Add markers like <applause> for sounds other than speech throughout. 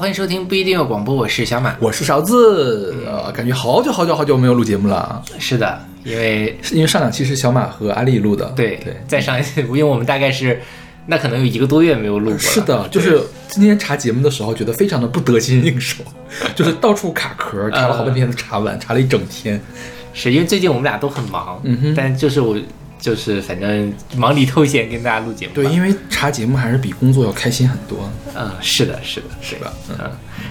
欢迎收听不一定有广播，我是小马。我是勺子，呃，感觉好久好久好久没有录节目了，是的，因为是因为上两期是小马和阿丽录的，对对，再上一次，因为我们大概是那可能有一个多月没有录过了。是的，就是今天查节目的时候，觉得非常的不得心应手，<laughs> 就是到处卡壳，查了好半天才查完，查了一整天。是因为最近我们俩都很忙，嗯哼。但就是我就是反正忙里偷闲跟大家录节目。对，因为查节目还是比工作要开心很多，嗯，是的，是的，是吧？嗯，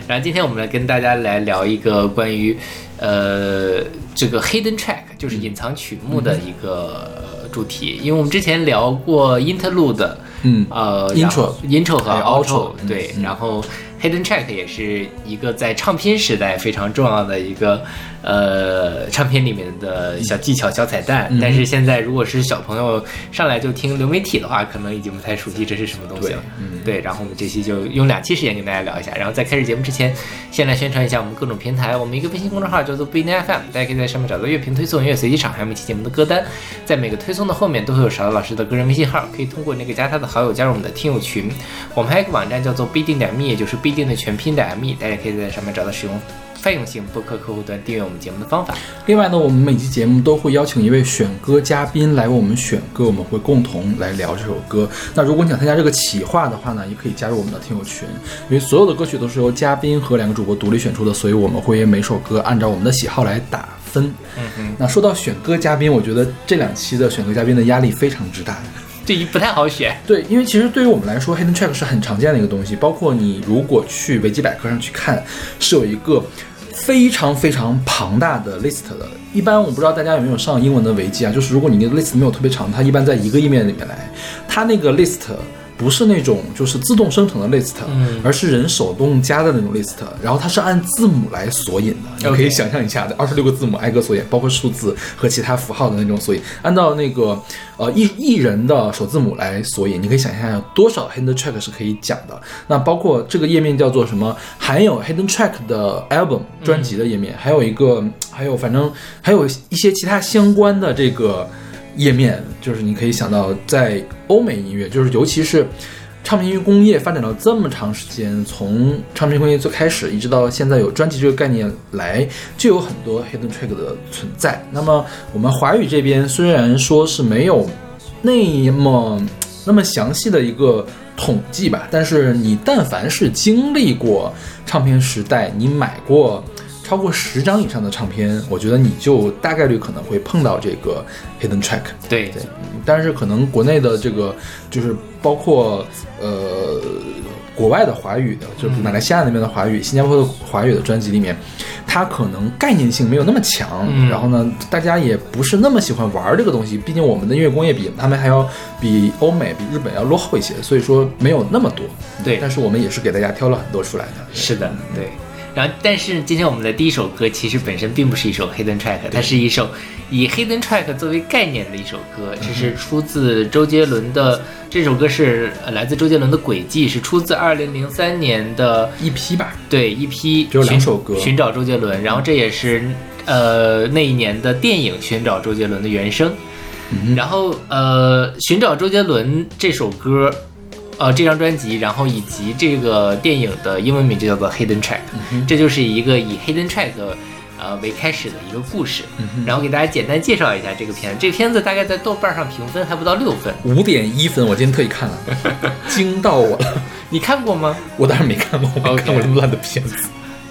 然后今天我们来跟大家来聊一个关于呃这个 hidden track，就是隐藏曲目的一个主题，因为我们之前聊过 interlude，嗯呃 intro intro 和还有 outro，outro，嗯对，然后 hidden track 也是一个在唱片时代非常重要的一个呃唱片里面的小技巧、小彩蛋，嗯但是现在如果是小朋友上来就听流媒体的话，可能已经不太熟悉这是什么东西了。嗯对，然后我们这期就用两期时间跟大家聊一下。然后在开始节目之前，先来宣传一下我们各种平台。我们一个微信公众号叫做不一定 FM，大家可以在上面找到乐评推送、音乐随机场，还有每期节目的歌单。在每个推送的后面都会有勺子老师的个人微信号，可以通过那个加他的好友加入我们的听友群。我们还有一个网站叫做不一定点 me，也就是不一定的全拼点 me，大家可以在上面找到使用泛用型播客客户端订阅我们节目的方法。另外呢，我们每期节目都会邀请一位选歌嘉宾来为我们选歌，我们会共同来聊这首歌。那如果你想参加这个企划的话呢，也可以加入我们的听友群，因为所有的歌曲都是由嘉宾和两个主播独立选出的，所以我们会每首歌按照我们的喜好来打分。嗯嗯，那说到选歌嘉宾，我觉得这两期的选歌嘉宾的压力非常之大。这一不太好选。对，因为其实对于我们来说，hidden track 是很常见的一个东西，包括你如果去维基百科上去看，是有一个非常非常庞大的 list 的。一般我不知道大家有没有上英文的维基啊，就是如果你那个 list 没有特别长，它一般在一个页面里面来，它那个 list。不是那种就是自动生成的 list，、嗯。而是人手动加的那种 list，然后它是按字母来索引的，你可以想象一下的，二十六个字母挨个索引，包括数字和其他符号的那种索引，按照那个呃一一人的首字母来索引，你可以想象有多少 hidden track 是可以讲的。那包括这个页面叫做什么，含有 hidden track 的 album 专辑的页面，还有一个还有反正还有一些其他相关的这个页面，就是你可以想到在欧美音乐，就是尤其是。唱片音乐工业发展到这么长时间，从唱片工业最开始一直到现在有专辑这个概念来，就有很多 hidden track 的存在。那么我们华语这边虽然说是没有那么那么详细的一个统计吧，但是你但凡是经历过唱片时代，你买过超过十张以上的唱片，我觉得你就大概率可能会碰到这个 hidden track。对对，但是可能国内的这个就是包括呃国外的华语的，就是马来西亚那边的华语、新加坡的华语的专辑里面，它可能概念性没有那么强，嗯然后呢，大家也不是那么喜欢玩这个东西，毕竟我们的音乐工业比他们还要比欧美、比日本要落后一些，所以说没有那么多。对但是我们也是给大家挑了很多出来的。是的，对。然后，但是今天我们的第一首歌其实本身并不是一首 hidden track，它是一首以 hidden track 作为概念的一首歌。这是出自周杰伦的，这首歌是呃来自周杰伦的《轨迹》，是出自二零零三年的一批吧，对一批只有两寻首歌寻找周杰伦，然后这也是呃那一年的电影《寻找周杰伦》的原声。嗯然后呃，寻找周杰伦这首歌，呃，这张专辑，然后以及这个电影的英文名就叫做 Hidden Track，、这就是一个以 Hidden Track 呃为开始的一个故事。然后给大家简单介绍一下这个片子，这个片子大概在豆瓣上评分还不到六分，五点一分，我今天特意看了，<laughs> 惊到我了。你看过吗？我当然没看过，我没看过这么烂的片子。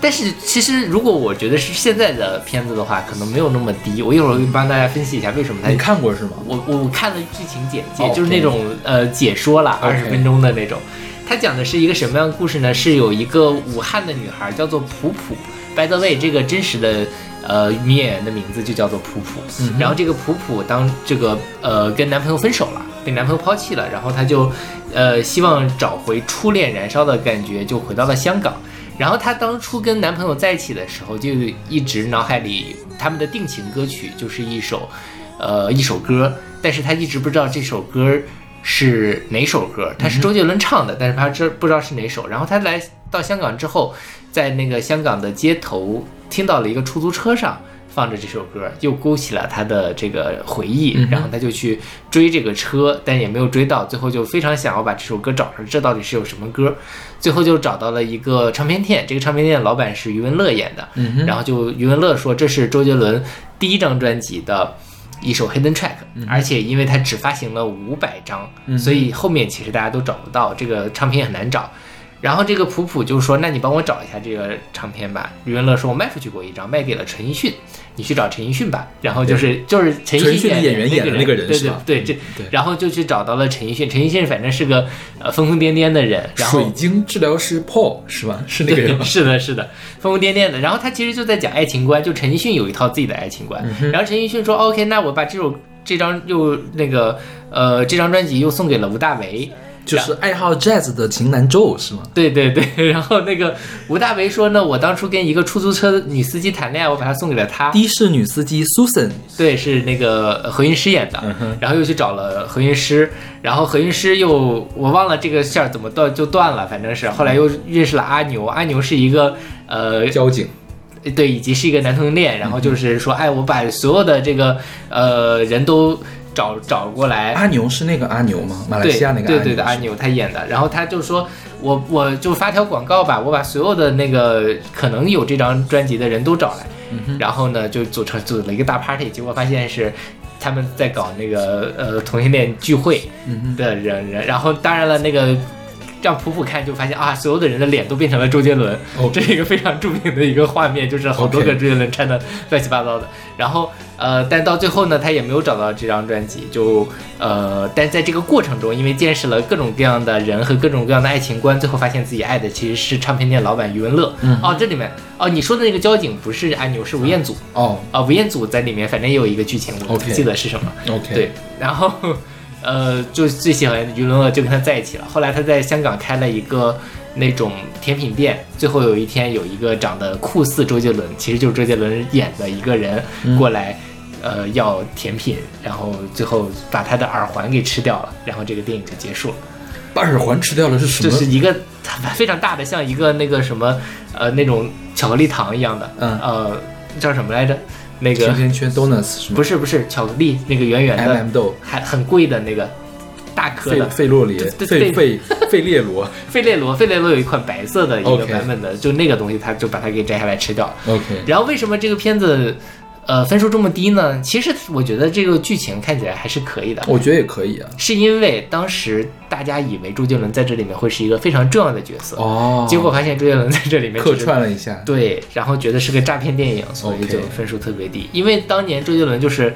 但是其实如果我觉得是现在的片子的话，可能没有那么低。我一会儿会帮大家分析一下为什么它你看过是吗？我我我看了剧情简介就是那种呃解说了 OK 二十分钟的那种。它讲的是一个什么样的故事呢？是有一个武汉的女孩叫做普普，by the way，这个真实的呃女演员的名字就叫做普普。嗯然后这个普普当这个呃跟男朋友分手了，被男朋友抛弃了，然后她就呃希望找回初恋燃烧的感觉，就回到了香港。然后她当初跟男朋友在一起的时候，就一直脑海里他们的定情歌曲就是一首，呃，一首歌，但是她一直不知道这首歌是哪首歌，它是周杰伦唱的，但是她知不知道是哪首。然后她来到香港之后，在那个香港的街头听到了一个出租车上放着这首歌，又勾起了他的这个回忆，然后他就去追这个车，但也没有追到，最后就非常想要把这首歌找着，这到底是有什么歌？最后就找到了一个唱片店，这个唱片店的老板是余文乐演的，然后就余文乐说这是周杰伦第一张专辑的一首 hidden track，、而且因为他只发行了五百张，嗯所以后面其实大家都找不到，这个唱片很难找。然后这个普普就说：“那你帮我找一下这个唱片吧。”余文乐说：“我卖出去过一张，卖给了陈奕迅，你去找陈奕迅吧。”然后就是就是陈奕迅的演员员演的那个人对是吧对对，这对然后就去找到了陈奕迅。陈奕迅反正是个呃疯疯癫癫的人，然后水晶治疗师 Paul 是吧？是那个人吗？<laughs> 是的，是的，疯疯癫癫的。然后他其实就在讲爱情观，就陈奕迅有一套自己的爱情观。嗯然后陈奕迅说：“OK，那我把这首这张又那个呃这张专辑又送给了吴大维。”就是爱好 jazz 的型男 Joe 是吗？对对对，<laughs> 然后那个吴大维说呢，我当初跟一个出租车女司机谈恋爱，我把她送给了他。的士女司机 Susan，对，是那个呃何韵诗演的，然后又去找了何韵诗，然后何韵诗又我忘了这个线儿怎么断就断了，反正是后来又认识了阿牛，阿牛是一个呃交警，对，以及是一个男同性恋，然后就是说，哎，我把所有的这个呃人都找找过来，阿牛是那个阿牛吗？马来西亚那个对对的阿牛他演的，然后他就说我我就发条广告吧，我把所有的那个可能有这张专辑的人都找来，嗯然后呢就组成组了一个大 party，结果发现是。他们在搞那个呃同性恋聚会嗯的人人，然后当然了，那个让普普看就发现啊，所有的人的脸都变成了周杰伦，哦。这是一个非常著名的一个画面，就是好多个周杰伦穿的乱七八糟的。然后呃，但到最后呢，他也没有找到这张专辑，就呃，但在这个过程中，因为见识了各种各样的人和各种各样的爱情观，最后发现自己爱的其实是唱片店老板余文乐。嗯。哦，这里面哦，你说的那个交警不是按钮，是吴彦祖。哦。啊、吴彦祖在里面，反正也有一个剧情，我不记得是什么。，OK，对，然后呃，就最喜欢余文乐，就跟他在一起了。后来他在香港开了一个那种甜品店，最后有一天有一个长得酷似周杰伦，其实就是周杰伦演的一个人过来。呃，要甜品，然后最后把他的耳环给吃掉了，然后这个电影就结束了。把耳环吃掉了是什么？就是一个非常大的，像一个那个什么呃那种巧克力糖一样的，嗯呃叫什么来着？那个甜甜圈 donuts <laughs> 是吗？不是不是巧克力，那个圆圆的，M M 豆，还很贵的那个大颗的。费洛里，费费费列罗。<laughs> 费列罗，费列罗有一款白色的一个版本的就那个东西，他就把它给摘下来吃掉。，OK，然后为什么这个片子呃分数这么低呢？其实我觉得这个剧情看起来还是可以的。我觉得也可以啊。是因为当时大家以为周杰伦在这里面会是一个非常重要的角色，哦，结果发现周杰伦在这里面客串了一下，对，然后觉得是个诈骗电影，所以就分数特别低。因为当年周杰伦就是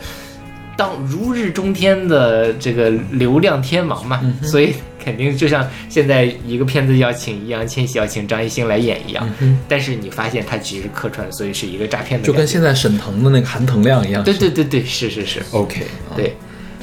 当如日中天的这个流量天王嘛，嗯所以肯定就像现在一个片子要请易烊千玺要请张艺兴来演一样。嗯但是你发现他其实是客串，所以是一个诈骗的就跟现在沈腾的那个韩腾亮一样。对对对对，是是是，，OK，啊对。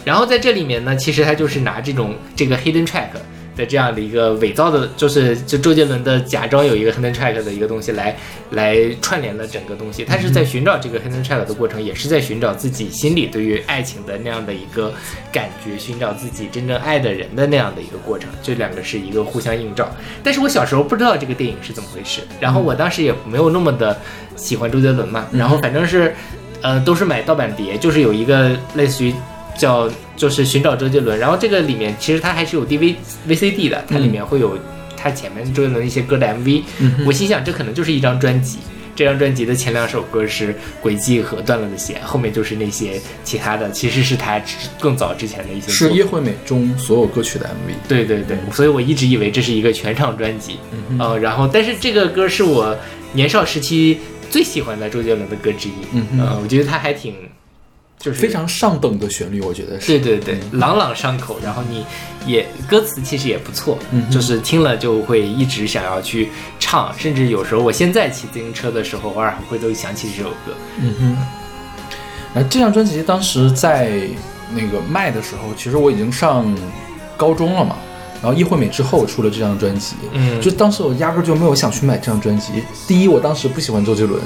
然后在这里面呢，其实他就是拿这种这个 hidden track 的这样的一个伪造的，就是就周杰伦的假装有一个 hidden track 的一个东西来来串联了整个东西。他是在寻找这个 hidden track 的过程，也是在寻找自己心里对于爱情的那样的一个感觉，寻找自己真正爱的人的那样的一个过程。这两个是一个互相映照。但是我小时候不知道这个电影是怎么回事，然后我当时也没有那么的喜欢周杰伦嘛，然后反正是。呃，都是买盗版碟，就是有一个类似于叫就是寻找周杰伦，然后这个里面其实它还是有 DV VCD 的，它里面会有它前面周杰伦一些歌的 MV，、嗯我心想这可能就是一张专辑。这张专辑的前两首歌是《轨迹》和《断了的弦》，后面就是那些其他的，其实是他更早之前的一些作品。是叶惠美中所有歌曲的 MV。对对对，所以我一直以为这是一个全场专辑，嗯呃，然后但是这个歌是我年少时期最喜欢的周杰伦的歌之一，嗯哼。呃，我觉得他还挺就是非常上等的旋律，我觉得是。对对对，朗朗上口，然后你也歌词其实也不错，嗯就是听了就会一直想要去唱，甚至有时候我现在骑自行车的时候，偶尔还会都想起这首歌。嗯哼。那这张专辑当时在那个卖的时候，其实我已经上高中了嘛。然后叶惠美之后出了这张专辑，嗯就当时我压根儿就没有想去买这张专辑。第一，我当时不喜欢周杰伦，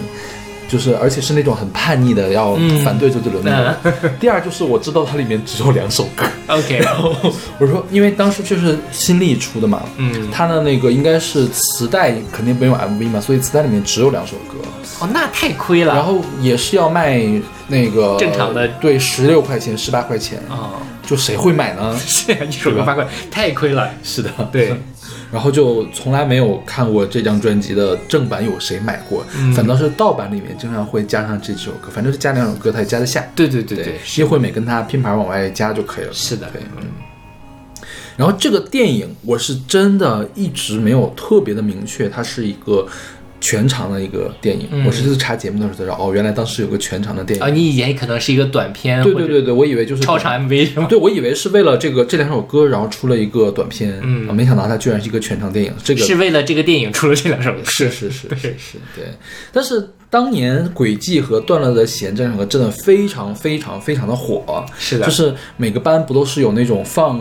就是而且是那种很叛逆的要嗯反对周杰伦那种。<laughs> 第二就是我知道它里面只有两首歌，OK，然后我说因为当时就是新力出的嘛，嗯，它的那个应该是磁带肯定没有 MV 嘛，所以磁带里面只有两首歌，哦，那太亏了。然后也是要卖那个正常的对十六块钱十八块钱，哦，就谁会买呢？<laughs> 是啊，一首歌八块，太亏了。是的，对，<laughs> 然后就从来没有看过这张专辑的正版有谁买过，嗯反倒是盗版里面经常会加上这几首歌，反正是加两首歌它也加得下。对对对对对，，叶惠美跟他拼盘往外加就可以了。是的对，嗯。然后这个电影我是真的一直没有特别的明确，它是一个全长的一个电影。嗯我是这次查节目的时候才知道，哦，原来当时有个全长的电影。啊，你以前可能是一个短片，对对对对，我以为就是超长 MV 是吗？对，我以为是为了这个这两首歌，然后出了一个短片，嗯啊没想到它居然是一个全长电影。这个是为了这个电影出了这两首歌。是是是是是，对。但是当年《轨迹》和《断了的弦》这两首歌真的非常非常非常的火，是的就是每个班不都是有那种放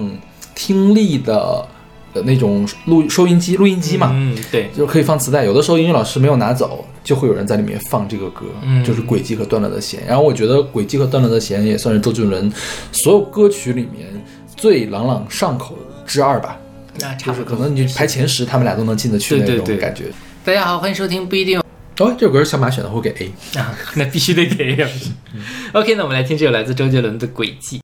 听力的呃那种录收音机、录音机嘛？嗯，对，就是可以放磁带，有的时候英语老师没有拿走，就会有人在里面放这个歌，嗯就是《轨迹》和《断了的弦》。然后我觉得《轨迹》和《断了的弦》也算是周杰伦所有歌曲里面最朗朗上口之二吧。那差就是不多。可能你排前十，他们俩都能进得去那对对对种感觉。大家好，欢迎收听不一定哦，这首歌是小马选的，会给 A。啊，<laughs> 那必须得给。OK，那我们来听这首来自周杰伦的《轨迹》。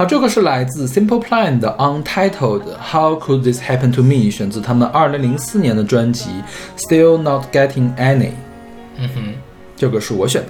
好，这个是来自 Simple Plan 的 Untitled How Could This Happen to Me，选自他们二零零四年的专辑 Still Not Getting Any。嗯哼，这个是我选的。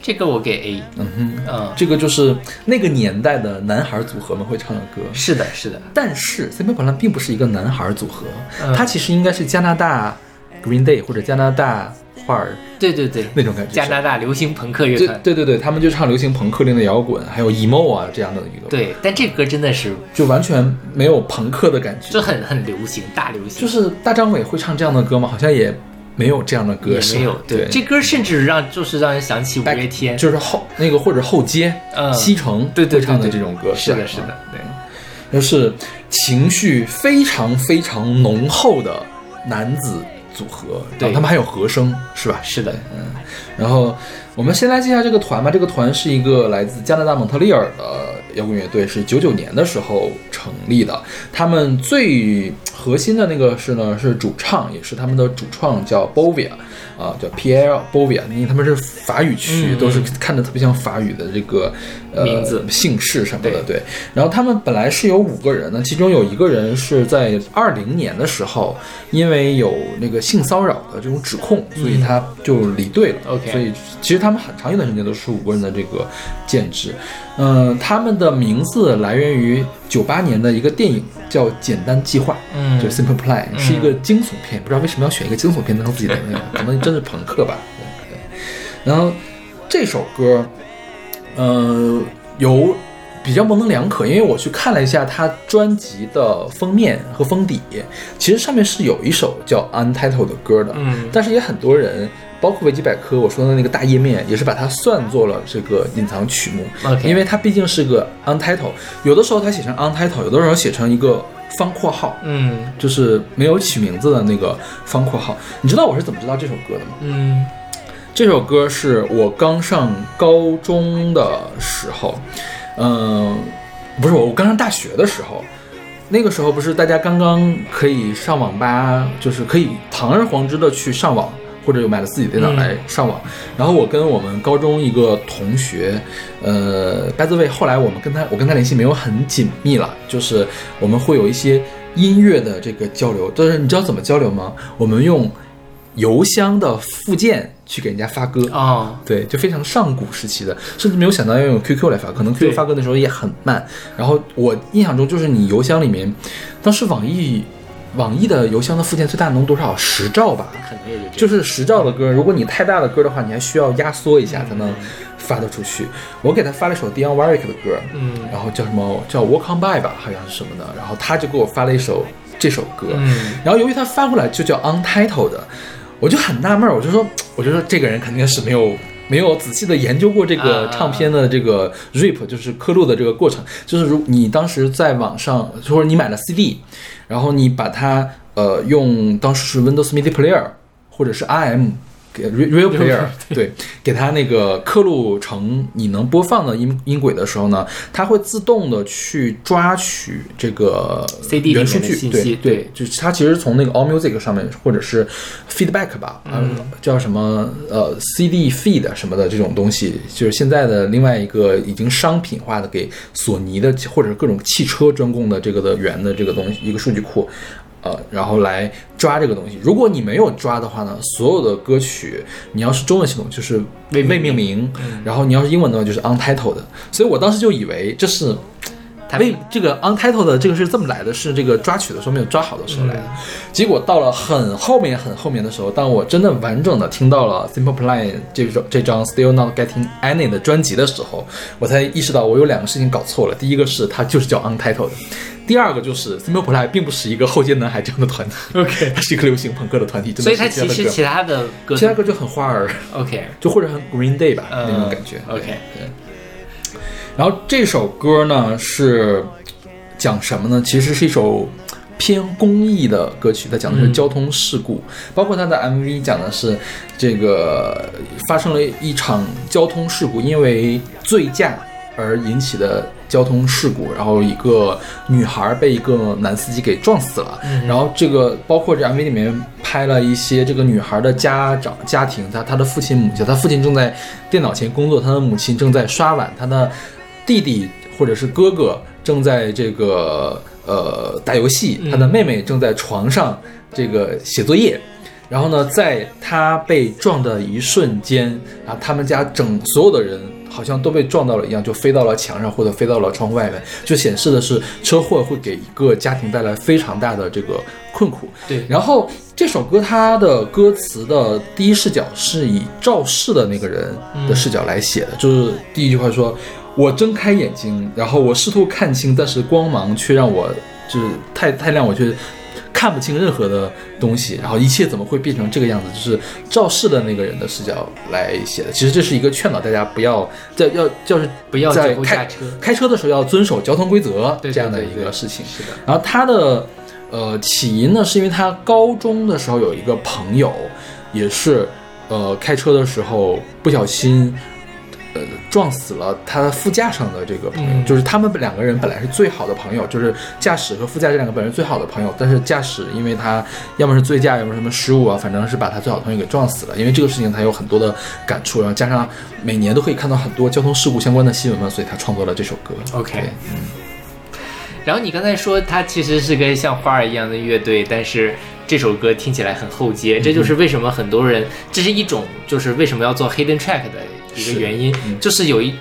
这个我给 A。嗯哼，嗯，这个就是那个年代的男孩组合们会唱的歌。是的，是的，但是 Simple Plan 并不是一个男孩组合，嗯它其实应该是加拿大 Green Day 或者加拿大花儿对对对，那种感觉。加拿大流行朋克乐对团。对对对，他们就唱流行朋克、类的摇滚，还有 emo 啊这样的一个，，对，但这歌真的是就完全没有朋克的感觉。就很很流行，大流行。就是大张伟会唱这样的歌吗？好像也没有这样的歌手，也没有，对，这歌甚至让就是让人想起五月天，就是后那个或者后街、嗯。西城对对会唱的这种歌，吧？是的，是的，对，就是情绪非常非常浓厚的男子组合，对他们还有和声，是吧？是的，嗯然后我们先来介绍这个团吧。这个团是一个来自加拿大蒙特利尔的摇滚乐队，是九九年的时候成立的。他们最核心的那个是呢是主唱，也是他们的主创叫 Bovia，啊，叫 Pierre Bovia，因为他们是法语区，嗯都是看着特别像法语的这个呃名字姓氏什么的，对。然后他们本来是有五个人呢，其中有一个人是在二零年的时候，因为有那个性骚扰的这种指控，所以他就离队了。OK 所以其实他们很长一段时间都是五个人的这个建制。嗯、他们的名字来源于九八年的一个电影叫《简单计划》，嗯就 Simple Plan，、是一个惊悚片，不知道为什么要选一个惊悚片当自己的那个，可能真是朋克吧。对对。然后这首歌，呃，有比较模棱两可，因为我去看了一下他专辑的封面和封底，其实上面是有一首叫 Untitled 的歌的，嗯但是也很多人。包括维基百科我说的那个大页面，也是把它算作了这个隐藏曲目因为它毕竟是个 untitled，有的时候它写成 untitled，有的时候写成一个方括号，嗯就是没有起名字的那个方括号。你知道我是怎么知道这首歌的吗？嗯这首歌是我刚上高中的时候，嗯、不是我，我刚上大学的时候。那个时候不是大家刚刚可以上网吧，就是可以堂而皇之的去上网，或者有买了自己的电脑来上网。然后我跟我们高中一个同学，呃，by the way，后来我们跟他，我跟他联系没有很紧密了，就是我们会有一些音乐的这个交流。但是你知道怎么交流吗？我们用邮箱的附件去给人家发歌。哦，对，就非常上古时期的，甚至没有想到要用 QQ 来发，可能 QQ 发歌的时候也很慢。然后我印象中就是你邮箱里面，当时网易网易的邮箱的附件最大能多少？十兆吧，可能也就就是十兆的歌。如果你太大的歌的话，你还需要压缩一下才能发得出去。我给他发了一首 Dion Warwick 的歌，嗯然后叫什么叫 Walk On By 吧，好像是什么的，然后他就给我发了一首这首歌，嗯然后由于他发过来就叫 Untitled，我就很纳闷儿，我就说，我就说这个人肯定是没有没有仔细的研究过这个啊唱片的这个 rip，就是刻录的这个过程，就是如你当时在网上，或者你买了 CD，然后你把它呃用当时是 Windows Media Player 或者是 RM。Real Player 对，给它那个刻录成你能播放的音音轨的时候呢，它会自动的去抓取这个 CD 里原数据，信对息对对，就是它其实从那个 All Music 上面或者是 Feedback 吧，嗯，叫什么呃 CD feed 什么的这种东西，就是现在的另外一个已经商品化的给索尼的或者是各种汽车专供的这个的源的这个东西一个数据库。呃，然后来抓这个东西。如果你没有抓的话呢，所有的歌曲，你要是中文系统就是未未命名，然后你要是英文的话就是 untitled。所以我当时就以为这是他为这个 untitled 的这个是这么来的，是这个抓取的时候没有抓好的时候来的。嗯结果到了很后面很后面的时候，当我真的完整的听到了 Simple Plan 这首这张 Still Not Getting Any 的专辑的时候，我才意识到我有两个事情搞错了。第一个是它就是叫 untitled，第二个就是 Simple Plan 并不是一个后街男孩这样的团体。OK 它是一个流行朋克的团体，真的所以它其实其他的歌其他歌就很花儿，OK。就或者很 Green Day 吧、嗯那种感觉。OK 对。然后这首歌呢是讲什么呢？其实是一首偏公益的歌曲，它讲的是嗯。交通事故，包括它的 MV 讲的是这个发生了一场交通事故，因为醉驾而引起的交通事故，然后一个女孩被一个男司机给撞死了。然后这个包括这 MV 里面拍了一些这个女孩的家长家庭，她她的父亲母亲，她父亲正在电脑前工作，她的母亲正在刷碗，她的弟弟或者是哥哥正在这个呃打游戏，她的妹妹正在床上这个写作业。然后呢，在他被撞的一瞬间，啊，他们家整所有的人好像都被撞到了一样，就飞到了墙上或者飞到了窗户外面，就显示的是车祸会给一个家庭带来非常大的这个困苦。对然后这首歌它的歌词的第一视角是以肇事的那个人的视角来写的，就是第一句话说：“我睁开眼睛，然后我试图看清，但是光芒却让我就是太太亮，我却看不清任何的东西，然后一切怎么会变成这个样子？就是肇事的那个人的视角来写的。其实这是一个劝导大家不要在要就是不要在开开车的时候要遵守交通规则这样的一个事情。是的，然后他的呃起因呢，是因为他高中的时候有一个朋友，也是呃开车的时候不小心。呃，撞死了他副驾上的这个朋友，嗯就是他们两个人本来是最好的朋友，就是驾驶和副驾这两个本来是最好的朋友，但是驾驶因为他要么是醉驾，要么什么失误啊，反正是把他最好的朋友给撞死了。因为这个事情他有很多的感触，然后加上每年都可以看到很多交通事故相关的新闻嘛，所以他创作了这首歌。OK 嗯然后你刚才说他其实是跟像花儿一样的乐队，但是这首歌听起来很后街，这就是为什么很多人，这是一种就是为什么要做 hidden track 的一个原因，嗯就是有一。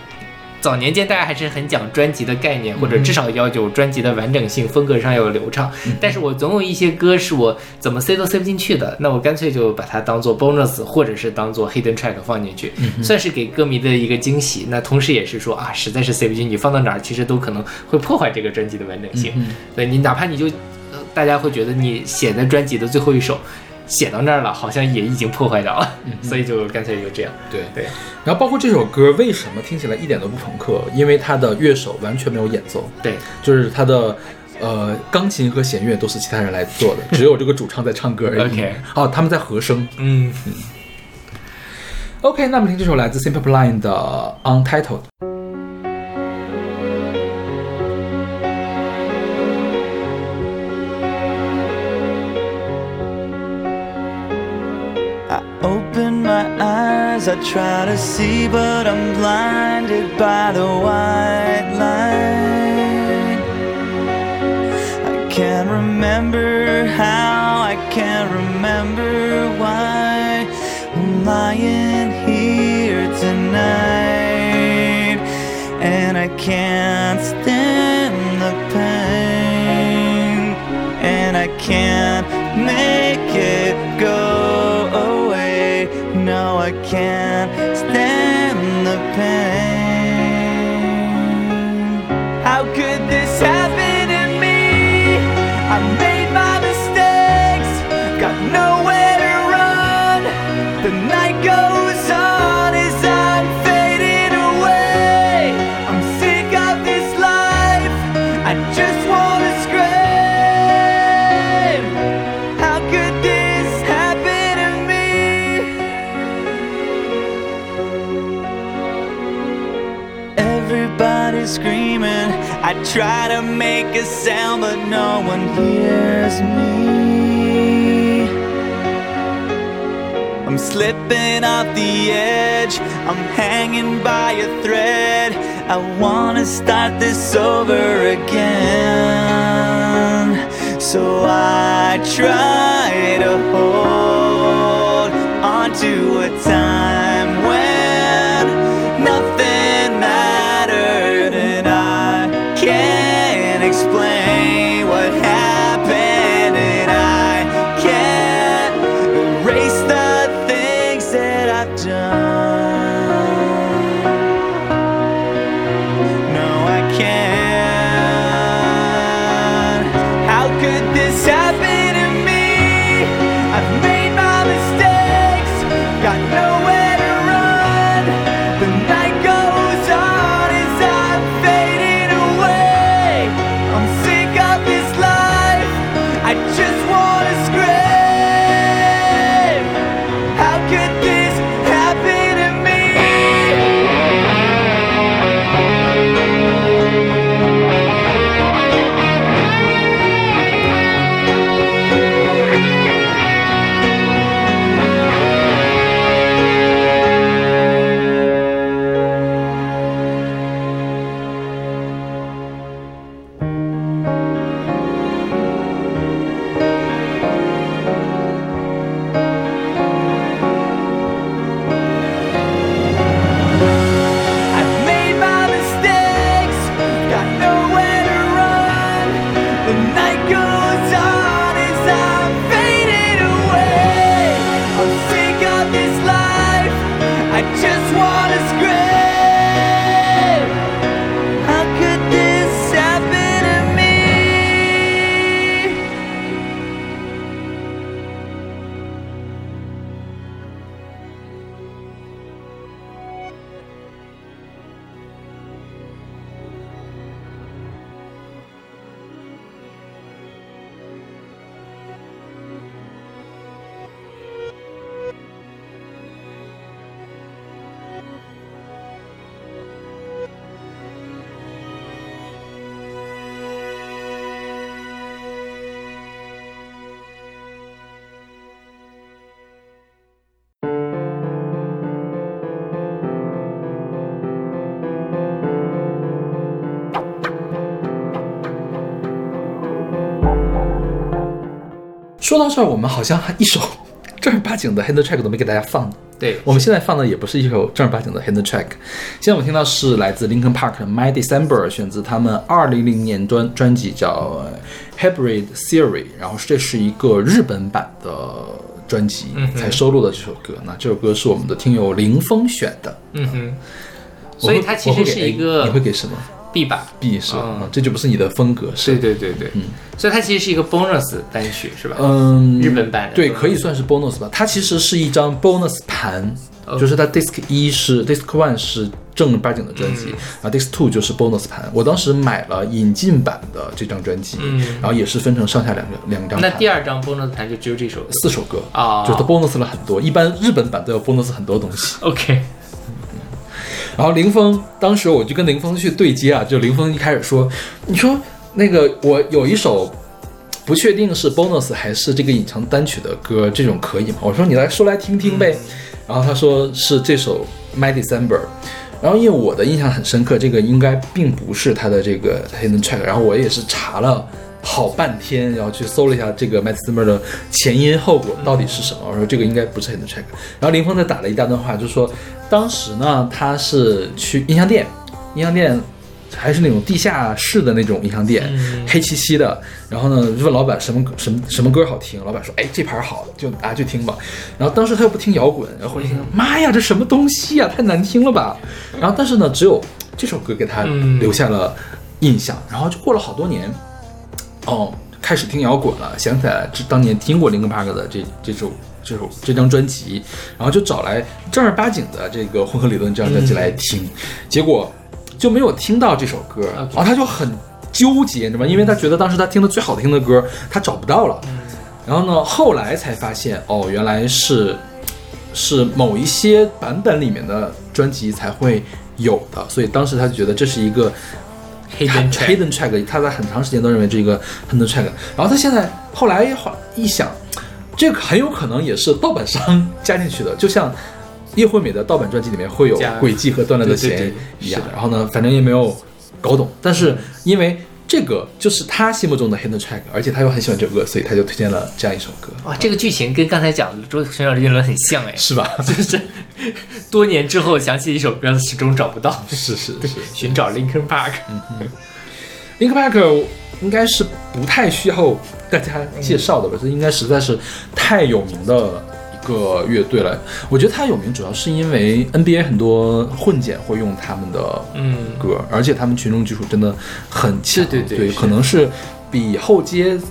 早年间大家还是很讲专辑的概念，或者至少要有专辑的完整性，风格上要有流畅。但是我总有一些歌是我怎么塞都塞不进去的，那我干脆就把它当做 bonus，或者是当做 hidden track 放进去，算是给歌迷的一个惊喜。那同时也是说啊，实在是塞不进去，你放到哪儿其实都可能会破坏这个专辑的完整性。对你哪怕你就，呃大家会觉得你写在专辑的最后一首。写到那儿了，好像也已经破坏掉了，所以就干脆就这样。对对，然后包括这首歌为什么听起来一点都不朋克？因为它的乐手完全没有演奏，对，就是它的呃钢琴和弦乐都是其他人来做的，只有这个主唱在唱歌而已。<laughs> OK 哦，他们在和声。嗯，OK，那么听这首来自 Simple Plan 的 Untitled。I try to see, but I'm blinded by the white light. I can't remember how, I can't remember why I'm lying here tonight, and I can't stand the pain, and I can't can't try to make a sound, but no one hears me. I'm slipping off the edge. I'm hanging by a thread. I wanna start this over again. So I try to hold on to a time 说到这儿，我们好像还一首 <laughs> 正儿八经的 hidden track 都没给大家放呢。对，我们现在放的也不是一首正儿八经的 hidden track，现在我们听到是来自 Linkin Park 的《My December》，选自他们二零零年专专辑叫《Hybrid Theory》，然后这是一个日本版的专辑才收录的这首歌。那这首歌是我们的听友林峰选的，嗯哼，所以它其实是一个你会给什么 B 吧？B 是？这就不是你的风格，是对对对对，嗯所以它其实是一个 bonus 单曲是吧？嗯，日本版的对，嗯可以算是 bonus 吧。它其实是一张 bonus 盘，哦就是它 disc 一是 disc one 是正儿八经的专辑，嗯然后 disc two 就是 bonus 盘。我当时买了引进版的这张专辑，嗯然后也是分成上下两个两张。那第二张 bonus 盘就只有这首四首歌啊就它 bonus 了很多。一般日本版都要 bonus 很多东西。OK，然后林峰，当时我就跟林峰去对接啊，就林峰一开始说，你说那个我有一首不确定是 bonus 还是这个隐藏单曲的歌，这种可以吗？我说你来说来听听呗。然后他说是这首 My December。然后因为我的印象很深刻，这个应该并不是他的这个 hidden track。然后我也是查了好半天，然后去搜了一下这个 My December 的前因后果到底是什么。我说这个应该不是 hidden track。然后林峰再打了一大段话，就说当时呢他是去音像店，音像店还是那种地下室的那种音像店，嗯黑漆漆的。然后呢，就问老板什么什么什么歌好听，老板说，哎，这盘好，就啊就听吧。然后当时他又不听摇滚，然后回去听，妈呀，这什么东西呀，太难听了吧。然后但是呢，只有这首歌给他嗯留下了印象。然后就过了好多年，哦，开始听摇滚了，想起来这当年听过林肯帕克的这这首这首这张专辑，然后就找来正儿八经的这个混合理论这张专辑来听，结果就没有听到这首歌，然后他就很纠结，你知道吗？因为他觉得当时他听的最好听的歌他找不到了，然后呢，后来才发现哦，原来是是某一些版本里面的专辑才会有的，所以当时他就觉得这是一个 Hidden track hidden track，他在很长时间都认为这个 hidden track，然后他现在后来一想，这个很有可能也是盗版商 <laughs> 加进去的，就像叶惠美的盗版专辑里面会有轨迹和断裂的弦一样，然后呢，反正也没有搞懂，但是因为这个就是他心目中的 hidden track，而且他又很喜欢这首歌，所以他就推荐了这样一首歌，哇，这个剧情跟刚才讲的周寻找周杰伦很像哎，是吧？就是多年之后想起一首歌，始终找不到，是是是。寻找 Linkin Park。，Linkin Park 应该是不太需要大家介绍的吧？这应该实在是太有名的一个乐队了。我觉得他有名主要是因为 NBA 很多混剪会用他们的嗯。歌，而且他们群众基础真的很强，对对对对可能是比后街次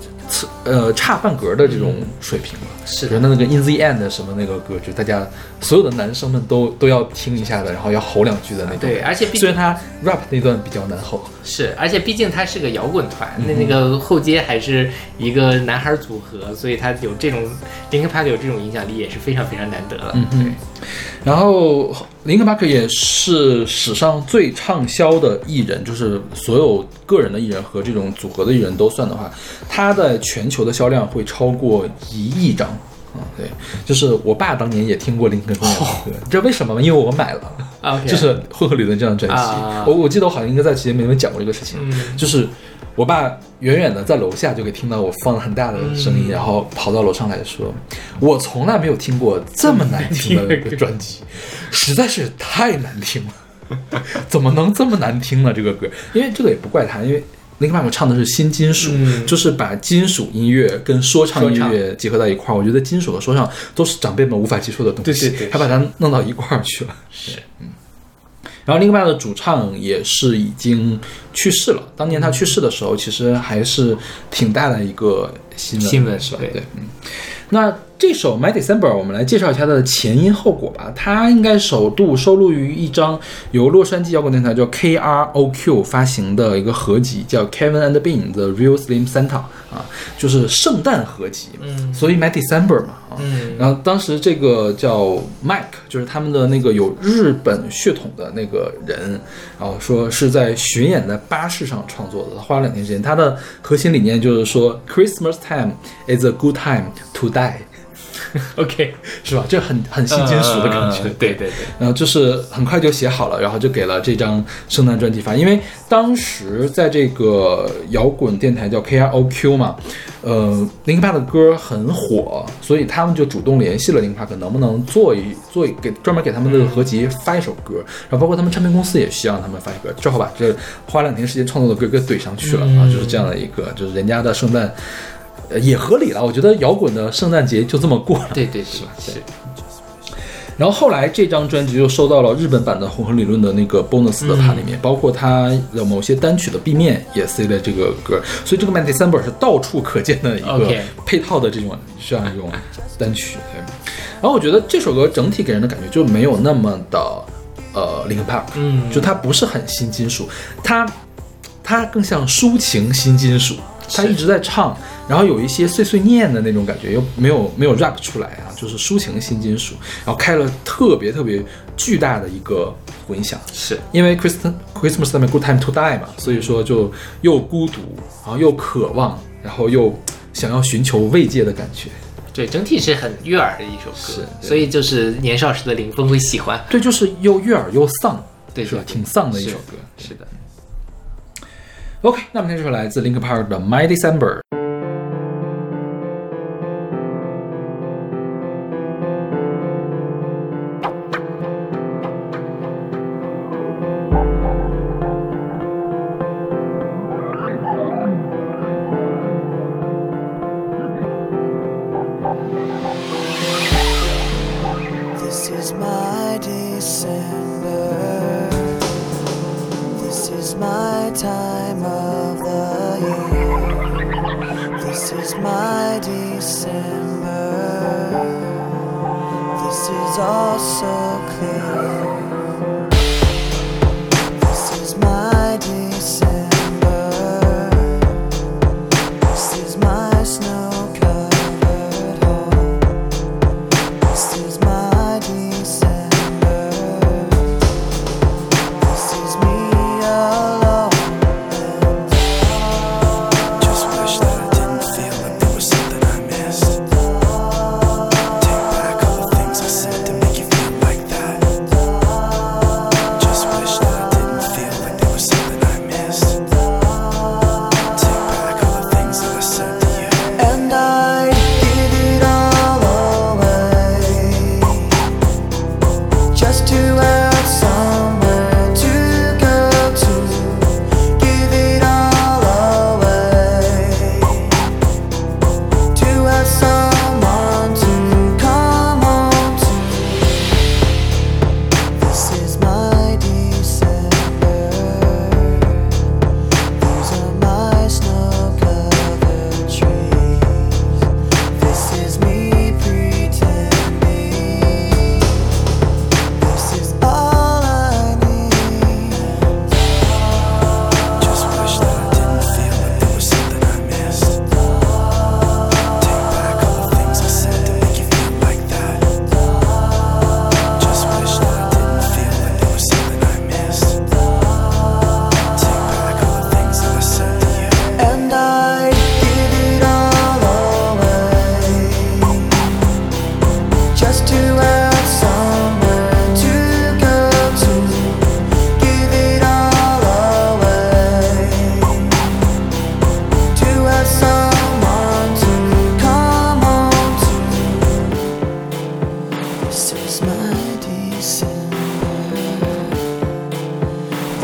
呃差半格的这种水平吧。是比如那个 In the End 什么那个歌，就大家所有的男生们都都要听一下的，然后要吼两句的那种。对而且虽然他 rap 那段比较难吼，是，而且毕竟他是个摇滚团，嗯那那个后街还是一个男孩组合，所以他有这种 Linkin Park 有这种影响力也是非常非常难得了。嗯对，然后林肯帕克也是史上最畅销的艺人，就是所有个人的艺人和这种组合的艺人都算的话，他的全球的销量会超过一亿张。啊、对，就是我爸当年也听过林肯公园的歌，你知道为什么吗？因为我买了，<laughs> 就是《混合理论》这张专辑。啊我我记得我好像应该在节目里面讲过这个事情，嗯就是我爸远远的在楼下就可以听到我放了很大的声音，嗯然后跑到楼上来说：“我从来没有听过这么难听的一个专辑，实在是太难听了，<laughs> 怎么能这么难听呢？这个歌，因为这个也不怪他，因为。林肯帕克唱的是新金属，嗯就是把金属音乐跟说唱音乐结合在一块儿。我觉得金属和说唱都是长辈们无法接受的东西，对对对还把它弄到一块儿去了。是，嗯然后另外的主唱也是已经去世了。当年他去世的时候，其实还是挺大的一个新闻，新闻是吧？对对，嗯。那这首《My December》，我们来介绍一下它的前因后果吧。它应该首度收录于一张由洛杉矶摇滚电台叫 KROQ 发行的一个合集，叫《Kevin and Bean: The Real Slim Santa》啊，就是圣诞合集。嗯所以《My December》嘛，啊，嗯然后当时这个叫 Mike，就是他们的那个有日本血统的那个人，然后说是在巡演的巴士上创作的，花了两天时间。他的核心理念就是说，Christmas time is a good time to die，<laughs> OK，是吧？就很很新金属的感觉。嗯对对对，然后就是很快就写好了，然后就给了这张圣诞专辑发，因为当时在这个摇滚电台叫 KROQ 嘛，呃，Linkin Park 的歌很火，所以他们就主动联系了 Linkin Park，能不能做一做一给专门给他们的合集发一首歌，然后包括他们唱片公司也希望他们发一首歌，正好把这花两天时间创作的歌给怼上去了啊，就是这样的一个，就是人家的圣诞。呃，也合理了，我觉得摇滚的圣诞节就这么过了。对对是吧？是，然后后来这张专辑又收到了日本版的《红河理论》的那个 bonus 的盘里面，包括它的某些单曲的 B 面也塞了这个歌，所以这个 Man December 是到处可见的一个配套的这种这样一种单曲。对，然后我觉得这首歌整体给人的感觉就没有那么的呃 Linkin Park，嗯。就它不是很新金属，它它更像抒情新金属，它一直在唱，然后有一些碎碎念的那种感觉，又没有没有 rap 出来啊，就是抒情新金属，然后开了特别特别巨大的一个混响。是因为 Christmas Christmas time good time to die 嘛，所以说就又孤独，然后又渴望，然后又想要寻求慰藉的感觉。对，整体是很悦耳的一首歌，是所以就是年少时的林峰会喜欢。对，就是又悦耳又丧，对是吧？挺丧的一首歌。是的。OK，那么这首来自 Linkin Park 的《My December》。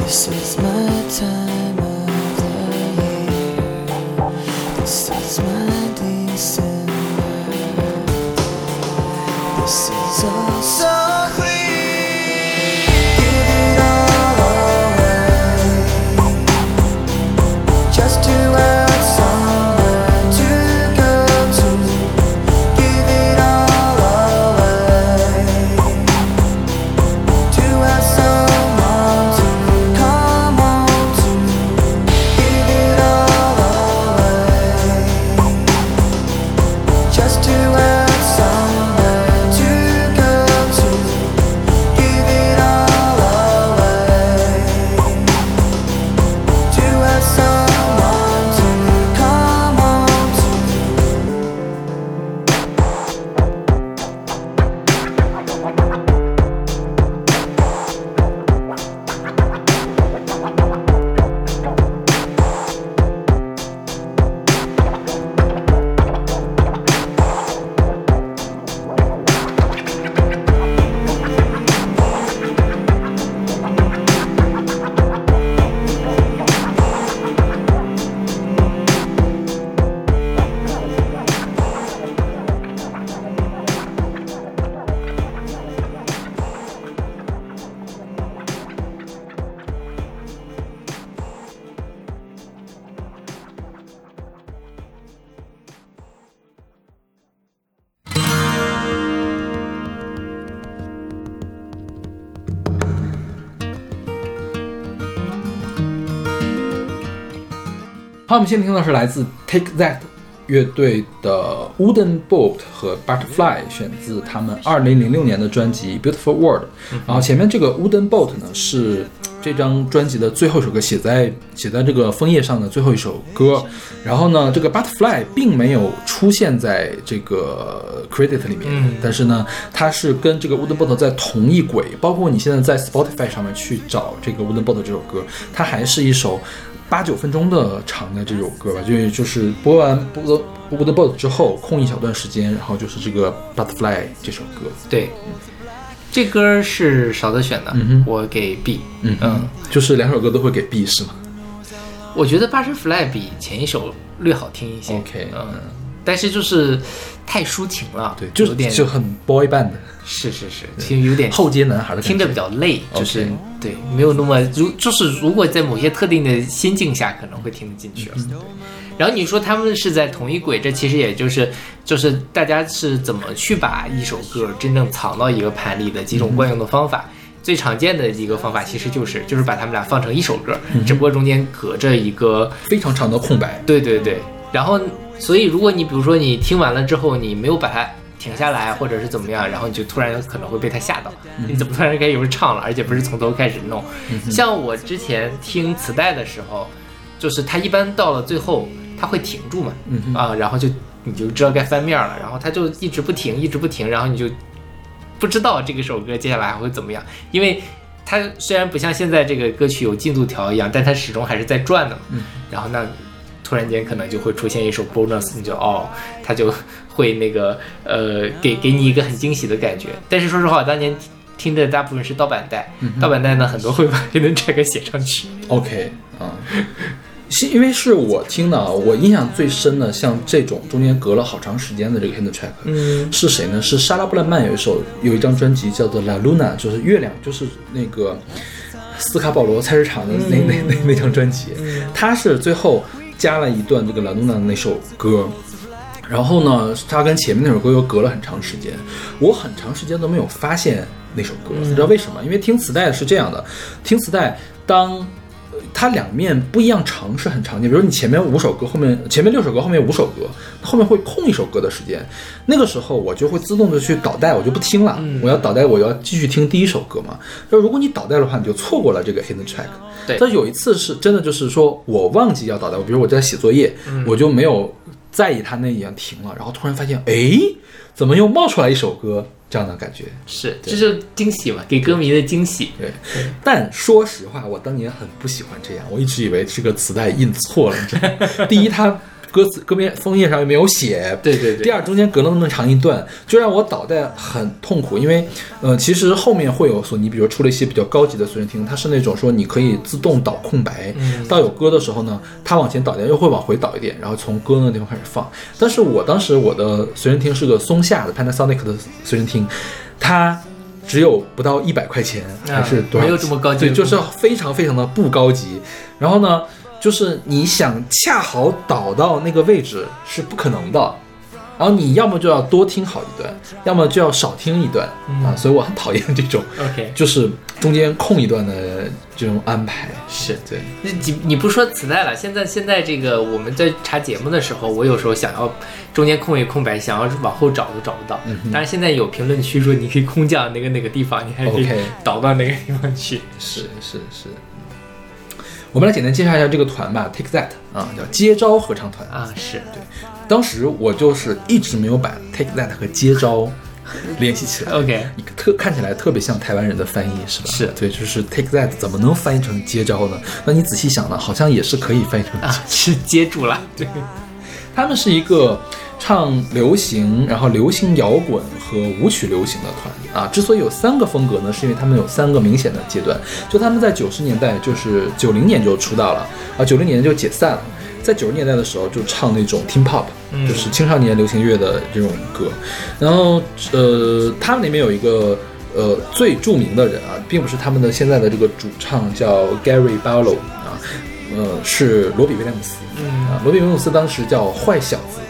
This is my time of the year. This is my 好，我们现在听到的是来自 Take That 乐队的 Wooden Boat 和 Butterfly，选自他们2006年的专辑 Beautiful World。然后前面这个 Wooden Boat 呢是这张专辑的最后一首歌，写在写在这个枫叶上的最后一首歌。然后呢，这个 Butterfly 并没有出现在这个 credit 里面，嗯但是呢，它是跟这个 Wooden Boat 在同一轨。包括你现在在 Spotify 上面去找这个 Wooden Boat 这首歌，它还是一首。八九分钟的长的这首歌吧，就就是播完《Wooden Wooden Boat》之后，空一小段时间，然后就是这个《Butterfly》这首歌。对，这歌是勺子选的，嗯哼我给 B。嗯嗯，就是两首歌都会给 B 是吗？我觉得《Butterfly》比前一首略好听一些。OK，嗯，但是就是太抒情了，对，就有点就很 boy band 的是是是，其实有点后街男孩听着比较累，就是对，没有那么如就是如果在某些特定的心境下，可能会听得进去了。嗯。对，然后你说他们是在同一轨，这其实也就是就是大家是怎么去把一首歌真正藏到一个盘里的几种惯用的方法。最常见的一个方法其实就是就是把他们俩放成一首歌，嗯只不过中间隔着一个非常长的空白。对对对，然后所以如果你比如说你听完了之后，你没有把它停下来，或者是怎么样，然后你就突然有可能会被它吓到，你怎么突然开始有人唱了，而且不是从头开始弄。像我之前听磁带的时候，就是它一般到了最后，它会停住嘛，啊，然后就你就知道该翻面了，然后它就一直不停，一直不停，然后你就不知道这个首歌接下来还会怎么样，因为它虽然不像现在这个歌曲有进度条一样，但它始终还是在转的嘛。然后那突然间可能就会出现一首 bonus，你就哦，他就会那个呃给给你一个很惊喜的感觉。但是说实话，当年听的大部分是盗版带，盗版带呢很多会把 hidden track 写上去。OK 啊，是 <laughs> 因为是我听的啊，我印象最深的，像这种中间隔了好长时间的这个 hidden track，嗯是谁呢？是莎拉布莱曼有一首有一张专辑叫做《La Luna》，就是月亮，就是那个斯卡保罗菜市场的那、那那那张专辑，他是最后加了一段这个《La Luna》的那首歌。然后呢，它跟前面那首歌又隔了很长时间，我很长时间都没有发现那首歌，你知道为什么？因为听磁带是这样的，听磁带当呃它两面不一样长是很常见，比如你前面五首歌，后面前面六首歌，后面五首歌，后面会空一首歌的时间，那个时候我就会自动的去倒带，我就不听了，我要倒带，我要继续听第一首歌嘛。那如果你倒带的话，你就错过了这个 hidden track。对但有一次是真的，就是说我忘记要倒带，比如我在写作业，我就没有在意他那一样停了，然后突然发现，哎，怎么又冒出来一首歌？这样的感觉。是，这就是惊喜嘛，给歌迷的惊喜。对，但说实话，我当年很不喜欢这样，我一直以为这个磁带印错了，你知道？<laughs> 第一，它歌词歌边枫叶上又没有写，对对对第二，中间隔了那么长一段，就让我倒带很痛苦，因为呃，其实后面会有索尼，比如出了一些比较高级的随身听，它是那种说你可以自动导空白，到有歌的时候呢，它往前导一点，又会往回导一点，然后从歌那个地方开始放。但是我当时我的随身听是个松下的 Panasonic 的随身听，它。只有不到一百块钱，还是多少钱？没有这么高级对，就是非常非常的不高级。然后呢，就是你想恰好导到那个位置是不可能的，然后你要么就要多听好一段，要么就要少听一段、啊，所以我很讨厌这种 OK，就是中间空一段的这种安排。是对，那你你不说磁带了，现在现在这个我们在查节目的时候，我有时候想要中间空一空白，想要往后找都找不到。嗯哼当然现在有评论区说你可以空降那个哪个地方，你还可以导到那个地方去。是是是。我们来简单介绍一下这个团吧，Take That 啊，叫接招合唱团。啊，是对当时我就是一直没有把 Take That 和接招 <laughs> 联系起来。OK，一个特看起来特别像台湾人的翻译是吧？是对，就是 take that 怎么能翻译成接招呢？那你仔细想呢，好像也是可以翻译成。啊，是接住了。对，他们是一个唱流行，然后流行摇滚和舞曲流行的团啊。之所以有三个风格呢，是因为他们有三个明显的阶段。就他们在九十年代，就是九零年就出道了啊，九零年就解散了。在九十年代的时候，就唱那种 teen pop，、嗯就是青少年流行乐的这种歌。然后，呃，他们里面有一个呃最著名的人啊，并不是他们的现在的这个主唱叫 Gary Barlow 啊，呃，是罗比威廉姆斯。嗯啊，罗比威廉姆斯当时叫坏小子。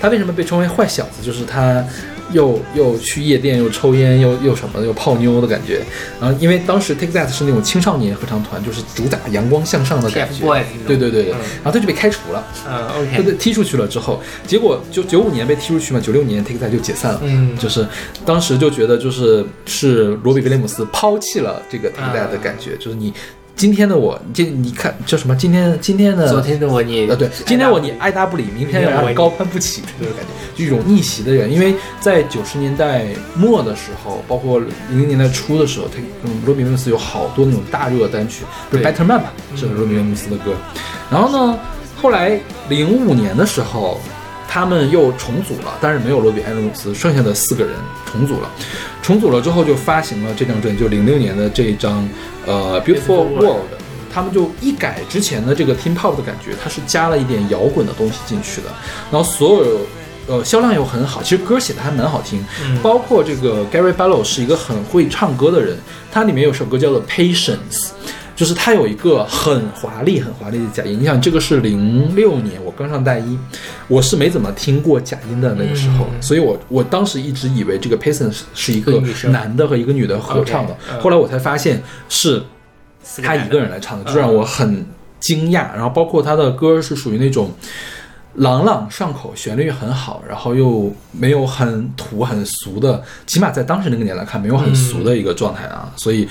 他为什么被称为坏小子？就是他，又又去夜店，又抽烟，又又什么，又泡妞的感觉。然后因为当时 Take That 是那种青少年合唱团，就是主打阳光向上的感觉。对对对对，嗯然后他就被开除了。嗯对，OK，被，踢出去了之后，结果就九五年被踢出去嘛，九六年 Take That 就解散了。嗯就是当时就觉得就是是罗比威廉姆斯抛弃了这个 Take That 的感觉，就是你今天的我，今你看叫什么？今天今天的昨天的我你呃，对，今天我你爱答不理，明天让你高攀不起的这种感觉，就一种逆袭的人。因为在九十年代末的时候，包括零零年代初的时候，他嗯，罗比威廉姆斯有好多那种大热单曲，不是 Better Man 吧，是罗比威廉姆斯的歌。然后呢，后来零五年的时候，他们又重组了，但是没有罗比威廉姆斯，剩下的四个人重组了。重组了之后，就发行了这张专辑，就零六年的这一张呃《Beautiful World。他们就一改之前的这个 Teen Pop 的感觉，它是加了一点摇滚的东西进去的，然后所有呃销量又很好，其实歌写的还蛮好听，嗯包括这个 Gary Barlow 是一个很会唱歌的人，它里面有首歌叫做 Patience。就是他有一个很华丽、很华丽的假音，你想这个是零六年，我刚上大一，我是没怎么听过假音的那个时候，嗯所以我我当时一直以为这个 Patience 是一个男的和一个女的合唱的后来我才发现是他一个人来唱的，就让我很惊讶。然后包括他的歌是属于那种朗朗上口，旋律很好，然后又没有很土很俗的，起码在当时那个年代看，没有很俗的一个状态啊。所以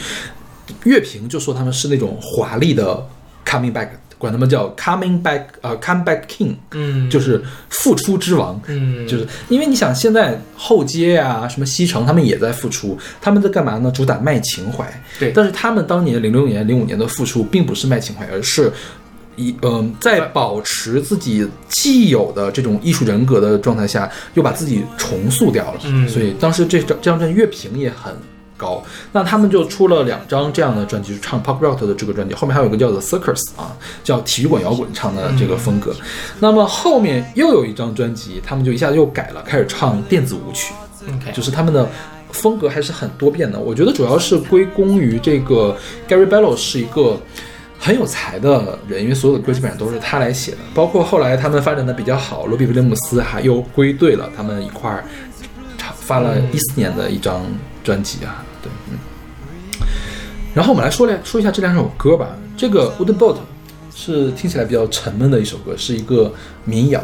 乐评就说他们是那种华丽的 coming back，管他们叫 coming back，呃，comeback king，嗯就是复出之王。嗯就是因为你想，现在后街啊、什么西城，他们也在复出，他们在干嘛呢？主打卖情怀。对但是他们当年零六年、零五年的复出，并不是卖情怀，而是一嗯、在保持自己既有的这种艺术人格的状态下，又把自己重塑掉了。嗯所以当时这张这张专辑乐评也很。高，那他们就出了两张这样的专辑，唱 pop rock 的这个专辑，后面还有一个叫做 Circus 啊，叫体育馆摇滚唱的这个风格。那么后面又有一张专辑，他们就一下子又改了，开始唱电子舞曲，OK，就是他们的风格还是很多变的。我觉得主要是归功于这个 Gary Barlow 是一个很有才的人，因为所有的歌基本上都是他来写的。包括后来他们发展的比较好，罗比威廉姆斯还又归队了，他们一块儿唱发了一四年的一张专辑啊，对，嗯。然后我们来说来说一下这两首歌吧。这个 Wood Boat 是听起来比较沉闷的一首歌，是一个民谣。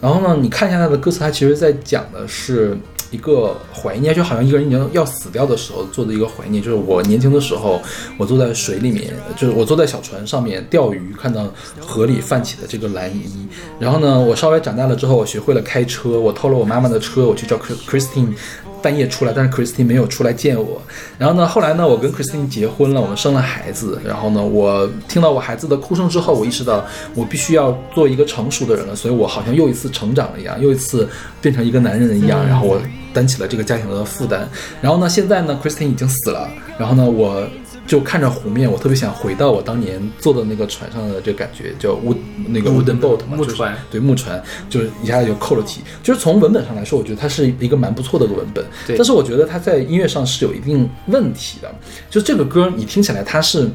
然后呢，你看一下它的歌词，它其实在讲的是一个怀念，就好像一个人已经要死掉的时候做的一个怀念。就是我年轻的时候，我坐在水里面，就是我坐在小船上面钓鱼，看到河里泛起的这个蓝衣。然后呢，我稍微长大了之后，我学会了开车，我偷了我妈妈的车，我去找 Christine。半夜出来，但是 Christine 没有出来见我。然后呢，后来呢，我跟 Christine 结婚了，我们生了孩子。然后呢，我听到我孩子的哭声之后，我意识到我必须要做一个成熟的人了，所以我好像又一次成长了一样，又一次变成一个男人一样。然后我担起了这个家庭的负担。然后呢，现在呢，Christine 已经死了。然后呢，我就看着湖面，我特别想回到我当年坐的那个船上的这感觉，叫 wood 那个 wooden boat 嘛，就是木船对木船，就是一下就扣了题。就是从文本上来说，我觉得它是一个蛮不错的文本，对但是我觉得它在音乐上是有一定问题的。就这个歌，你听起来它是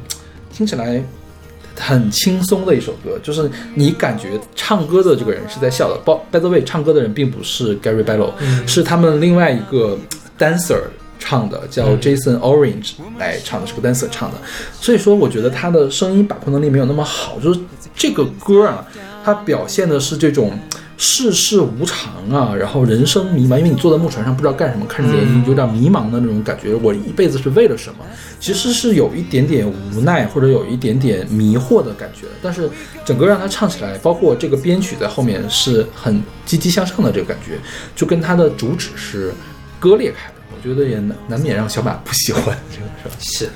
听起来很轻松的一首歌，就是你感觉唱歌的这个人是在笑的。包 by the way，唱歌的人并不是 Gary Barlow，、是他们另外一个 dancer。唱的叫 Jason Orange 来唱的，是个 dancer 唱的，所以说我觉得他的声音把控能力没有那么好，就是这个歌啊，它表现的是这种世事无常啊，然后人生迷茫，因为你坐在木船上不知道干什么，看着涟漪有点迷茫的那种感觉，我一辈子是为了什么？其实是有一点点无奈或者有一点点迷惑的感觉，但是整个让他唱起来，包括这个编曲在后面是很积极向上的这个感觉，就跟他的主旨是割裂开的。我觉得也难难免让小马不喜欢这个是吧？是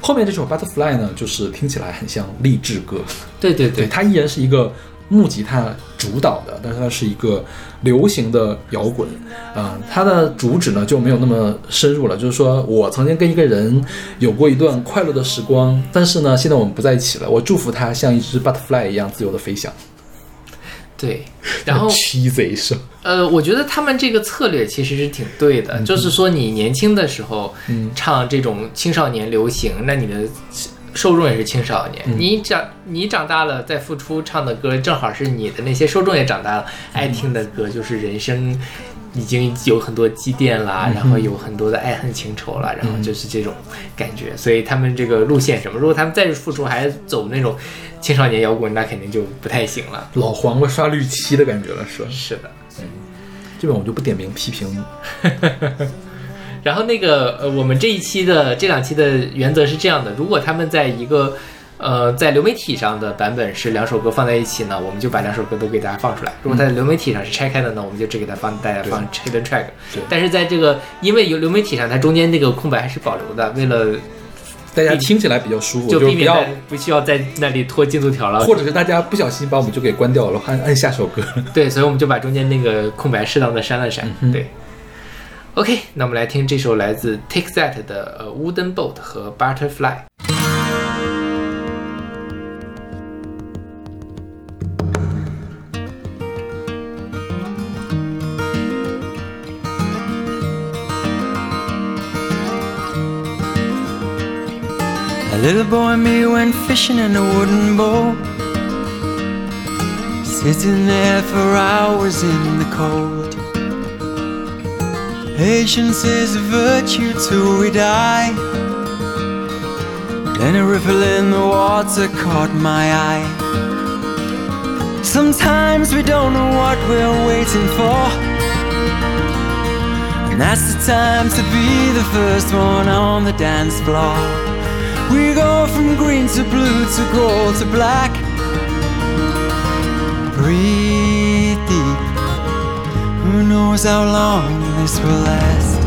后面这首 Butterfly 呢，就是听起来很像励志歌，对，对对对，它依然是一个木吉他主导的，但是它是一个流行的摇滚，啊、它的主旨呢就没有那么深入了，就是说我曾经跟一个人有过一段快乐的时光，但是呢，现在我们不在一起了，我祝福他像一只 butterfly 一样自由的飞翔。对，然后 <laughs> cheesy 声，呃，我觉得他们这个策略其实是挺对的，就是说你年轻的时候嗯唱这种青少年流行，那你的受众也是青少年。你长你长大了再复出唱的歌，正好是你的那些受众也长大了爱听的歌，就是人生已经有很多积淀啦，然后有很多的爱恨情仇了，然后就是这种感觉。所以他们这个路线什么，如果他们再复出还走那种青少年摇滚，那肯定就不太行了。老黄瓜刷绿漆的感觉了，是吧？是的。这本我就不点名批评。<laughs> 然后那个呃，我们这一期的这两期的原则是这样的：如果他们在一个呃在流媒体上的版本是两首歌放在一起呢，我们就把两首歌都给大家放出来；如果在流媒体上是拆开的呢，我们就只给它放大家放 hidden track。但是在这个因为有流媒体上，它中间那个空白还是保留的，为了大家听起来比较舒服，就避免就不需要在那里拖进度条了，或者是大家不小心把我们就给关掉了，按按下首歌。<laughs> 对，所以我们就把中间那个空白适当的删了删。嗯对，OK，那我们来听这首来自 Take That 的呃 Wooden Boat 和 Butterfly。Little boy and me went fishing in a wooden boat. Sitting there for hours in the cold. Patience is a virtue till we die. Then a ripple in the water caught my eye. Sometimes we don't know what we're waiting for. And that's the time to be the first one on the dance floor. We go from green to blue to gold to black. Breathe deep. Who knows how long this will last?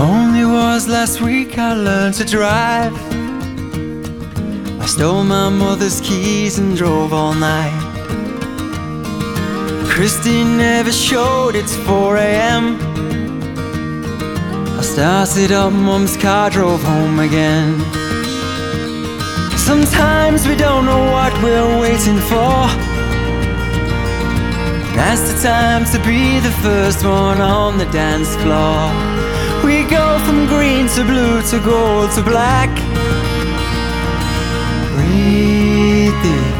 Only was last week I learned to drive. I stole my mother's keys and drove all night. Christy never showed it's 4 a.m. I started up mom's car, drove home again. Sometimes we don't know what we're waiting for. That's the time to be the first one on the dance floor. We go from green to blue to gold to black. Breathe deep.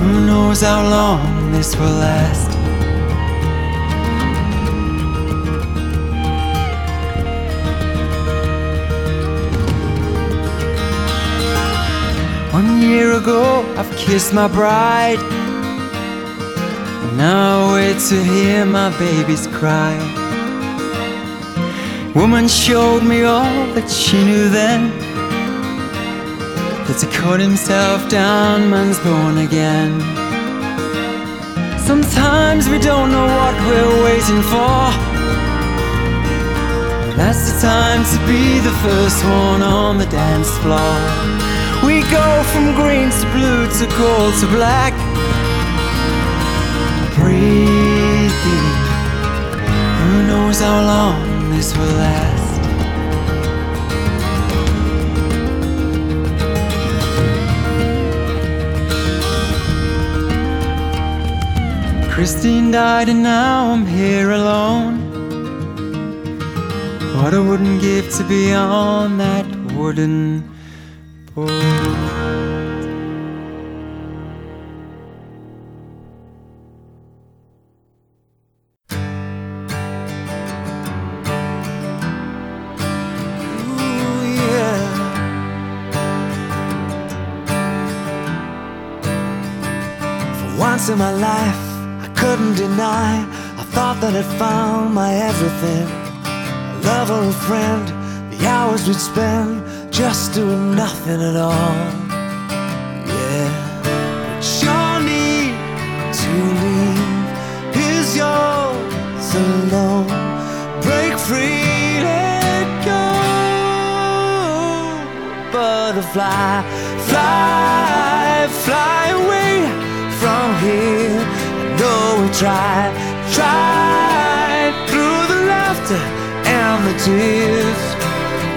Who knows how long this will last? One year ago, I've kissed my bride. And now I wait to hear my baby's cry. Woman showed me all that she knew then. That to cut himself down, man's born again. Sometimes we don't know what we're waiting for. That's the time to be the first one on the dance floor. We go from green to blue to gold to black. Breathe deep. Who knows how long this will last? Christine died and now I'm here alone. What I wouldn't give to be on that wooden boat. Thought that I'd found my everything. A love or a friend, the hours we'd spend just doing nothing at all. Yeah, but your need to leave is yours alone. Break free, let go butterfly, fly, fly away from here. I know we tried, tide through the laughter and the tears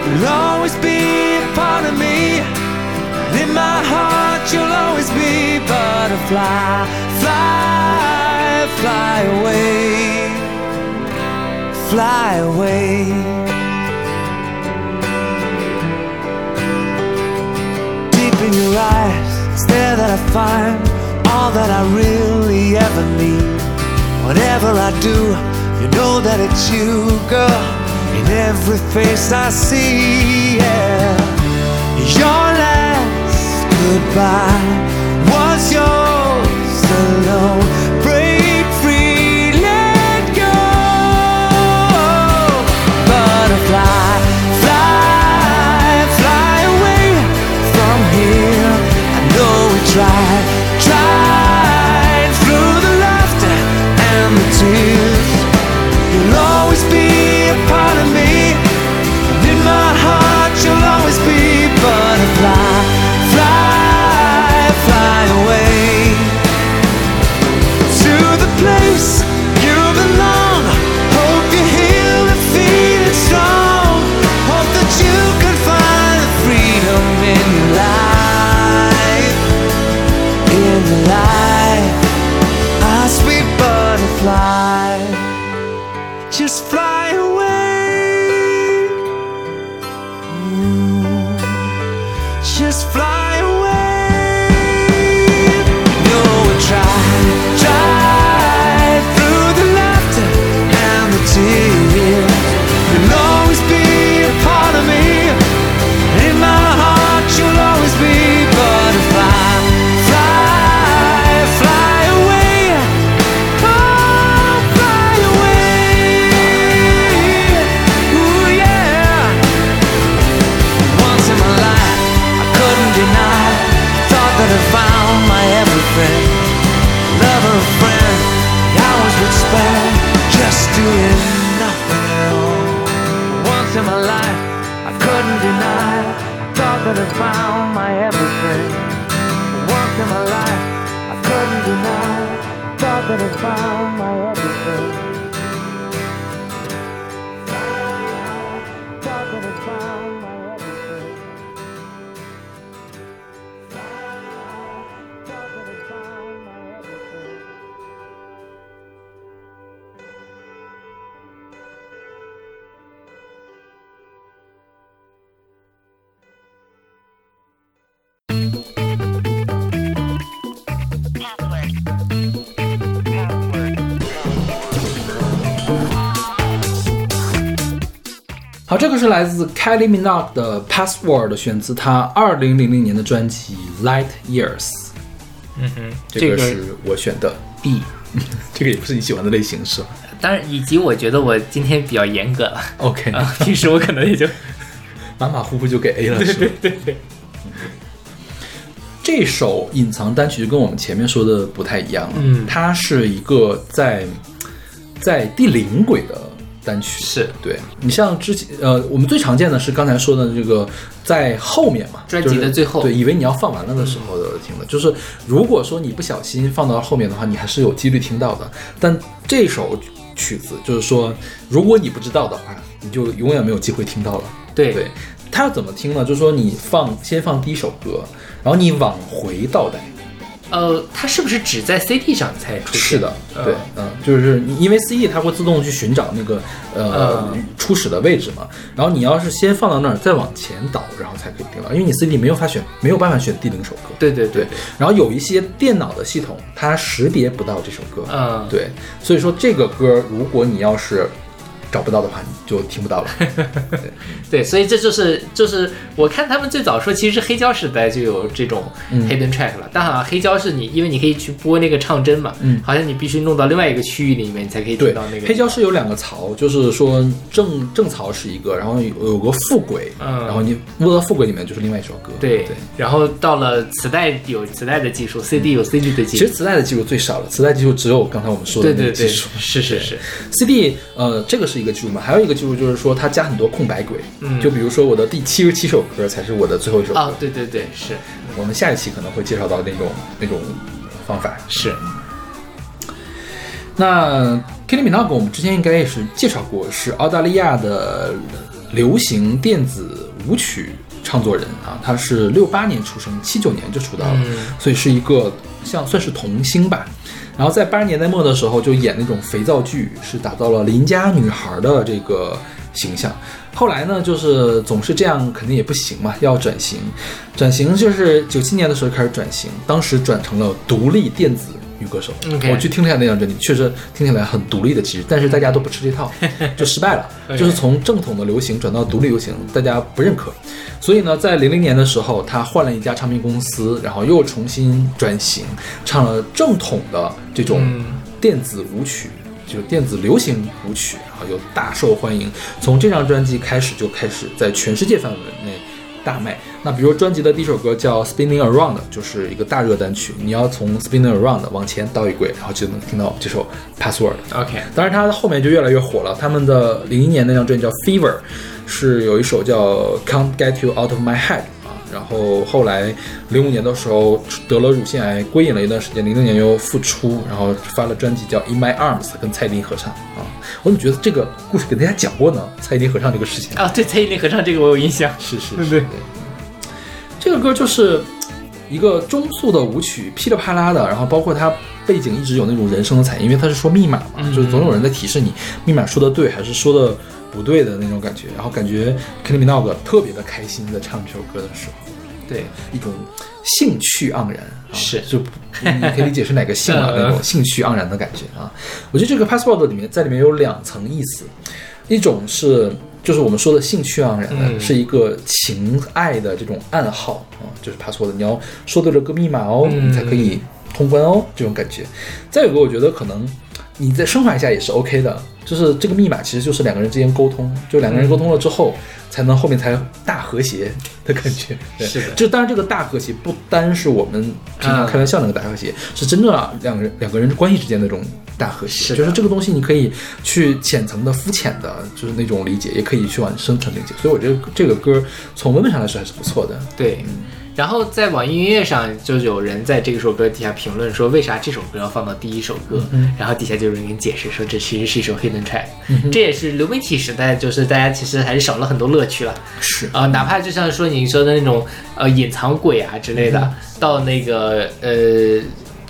you'll always be a part of me and in my heart you'll always be butterfly fly fly away fly away Deep in your eyes. It's there that I find all that I really ever need. Whatever I do, you know that it's you, girl. In every face I see, yeah. Your last goodbye 来自 Kelly Minogue 的 Password，选自她二零零零年的专辑《Light Years》。嗯哼，这个是我选的。B，<laughs> 这个也不是你喜欢的类型是吧？当然，以及我觉得我今天比较严格了？OK，啊，平时我可能也就 <laughs> 马马虎虎就给 A 了，是吧？对对，这首隐藏单曲就跟我们前面说的不太一样了，嗯。它是一个在在第零轨的单曲，是对你像之前呃，我们最常见的是刚才说的这个在后面嘛，专辑的就是最后对，以为你要放完了的时候的听的，就是如果说你不小心放到后面的话，你还是有几率听到的。但这首曲子就是说，如果你不知道的话，你就永远没有机会听到了。对对，它要怎么听呢？就是说你放先放第一首歌，然后你往回倒带。呃，它是不是只在 CD 上才出现？是的，嗯。对，嗯，就是因为 CD 它会自动去寻找那个呃、嗯。初始的位置嘛，然后你要是先放到那儿，再往前倒，然后才可以听到，因为你 CD 没有法选没有办法选第零首歌。对对对，然后有一些电脑的系统它识别不到这首歌，嗯，对，所以说这个歌如果你要是找不到的话，你就听不到了。<laughs> 对，所以这就是就是我看他们最早说，其实黑胶时代就有这种嗯 hidden track 了，但好像黑胶是你，因为你可以去播那个唱针嘛，嗯好像你必须弄到另外一个区域里面，你才可以听到那个，黑胶是有两个槽，就是说正正槽是一个，然后有有个副轨，嗯然后你摸到副轨里面就是另外一首歌。对对。然后到了磁带有磁带的技术，CD 有 CD 的技术，其实磁带的技术最少了，磁带技术只有刚才我们说的对对对，那个技术。是是是，CD 呃，这个是一个技术嘛，还有一个技术就是说他加很多空白轨，嗯。就比如说我的第七十七首歌才是我的最后一首歌，啊，对对对，是。我们下一期可能会介绍到那种那种方法。是，那 Kelly Minogue 我们之前应该也是介绍过，是澳大利亚的流行电子舞曲创作人啊，他是六八年出生，七九年就出道了，嗯。所以是一个像算是童星吧。然后在八十年代末的时候，就演那种肥皂剧，是打造了邻家女孩的这个形象。后来呢，就是总是这样，肯定也不行嘛，要转型。转型就是九七年的时候开始转型，当时转成了独立电子女歌手。我去听了一下那张专辑，确实听起来很独立的其实，但是大家都不吃这套，<laughs> 就失败了。就是从正统的流行转到独立流行，大家不认可。所以呢，在零零年的时候，他换了一家唱片公司，然后又重新转型，唱了正统的这种嗯电子舞曲。就是电子流行舞曲，然后又大受欢迎。从这张专辑开始，就开始在全世界范围内大卖。那比如专辑的第一首歌叫《Spinning Around》，就是一个大热单曲。你要从《Spinning Around》往前倒一轨，然后就能听到这首《Password》。OK，当然，他后面就越来越火了。他们的零一年那张专辑叫《Fever》，是有一首叫《Can't Get You Out of My Head》啊。然后后来零五年的时候得了乳腺癌，归隐了一段时间。零六年又复出，然后发了专辑叫《In My Arms》，跟蔡依林合唱啊。我怎么觉得这个故事给大家讲过呢？蔡依林合唱这个事情。啊，对，蔡依林合唱这个我有印象。是是对对这个歌就是一个中速的舞曲，噼里啪啦的，然后包括它背景一直有那种人声的彩音，因为它是说密码嘛，嗯就是总有人在提示你密码说的对还是说的不对的那种感觉，然后感觉 Kylie Minogue 特别的开心在唱这首歌的时候，对，一种兴趣盎然，啊、是就你可以理解是哪个兴啊嗯 <laughs> 那种兴趣盎然的感觉啊。我觉得这个 Password 里面在里面有两层意思，一种是就是我们说的兴趣盎然的，嗯是一个情爱的这种暗号啊，就是 Password，你要说对了个密码哦，嗯你才可以通关哦，这种感觉。再有一个，我觉得可能你再升华一下也是 OK 的，就是这个密码其实就是两个人之间沟通，就两个人沟通了之后，才能后面才大和谐的感觉。对是的就当然这个大和谐不单是我们平常开玩笑那个大和谐，是真正啊两个人两个人关系之间的那种大和谐。是就是这个东西你可以去浅层的、肤浅的，就是那种理解，也可以去往深层理解。所以我觉得这个歌从文本上来说还是不错的。对。然后在网易音乐上，就有人在这首歌底下评论说，为啥这首歌要放到第一首歌？然后底下就有人给你解释说，这其实是一首 hidden track，、这也是流媒体时代，就是大家其实还是少了很多乐趣了。是。啊、哪怕就像说你说的那种呃隐藏鬼啊之类的，到那个呃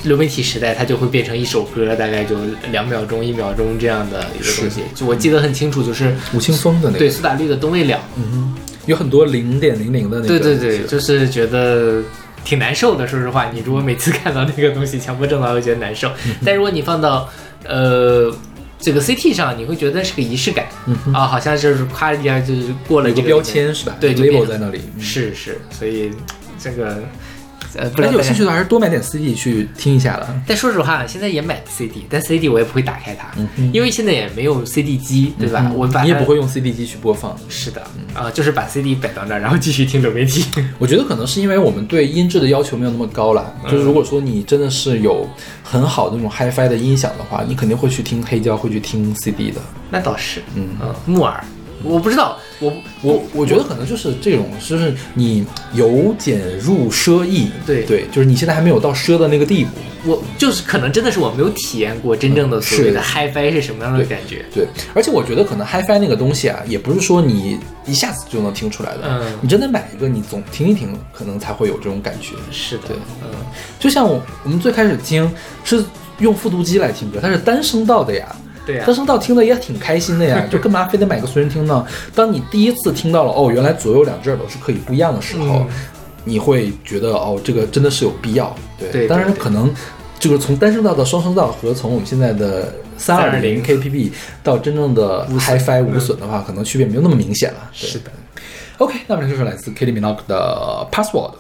流媒体时代，它就会变成一首歌，大概就两秒钟、一秒钟这样的一个东西。就我记得很清楚，就是吴青峰的那个，对苏打绿的《东未了》，有很多零点零零的那个。对对对，就是觉得挺难受的。说实话，你如果每次看到那个东西，强迫症的话会觉得难受。嗯但如果你放到呃这个 CT 上，你会觉得是个仪式感、啊，好像就是夸一下就是过了一个标签是吧？对，就 label 在那里。嗯是是，所以这个呃，不大家有兴趣的还是多买点 CD 去听一下了。但说实话，现在也买 CD，但 CD 我也不会打开它，嗯因为现在也没有 CD 机，对吧？我把它你也不会用 CD 机去播放。是的啊、就是把 CD 摆到那儿，然后继续听流媒体。我觉得可能是因为我们对音质的要求没有那么高啦。嗯就是如果说你真的是有很好的那种 HiFi 的音响的话，你肯定会去听黑胶，会去听 CD 的。那倒是，嗯嗯，木耳，我不知道，我我我觉得可能就是这种，就是你由俭入奢易，对。对，就是你现在还没有到奢的那个地步，我就是可能真的是我没有体验过真正的所谓的是 HiFi 是什么样的感觉。对，而且我觉得可能 HiFi 那个东西啊，也不是说你一下子就能听出来的，嗯。你真的买一个，你总听一听，可能才会有这种感觉。是的，对嗯，就像我我们最开始听是用复读机来听歌，它是单声道的呀。对呀、单声道听的也挺开心的呀，<laughs> 就干嘛非得买个随身听呢？当你第一次听到了哦，原来左右两只耳朵是可以不一样的时候，嗯你会觉得哦，这个真的是有必要。对，当然可能就是从单声道到双声道和从我们现在的三二零 KPP 到真正的 HiFi 无损的话，可能区别没有那么明显了。对是的。OK，那么这就是来自 Kylie Minogue 的。Password.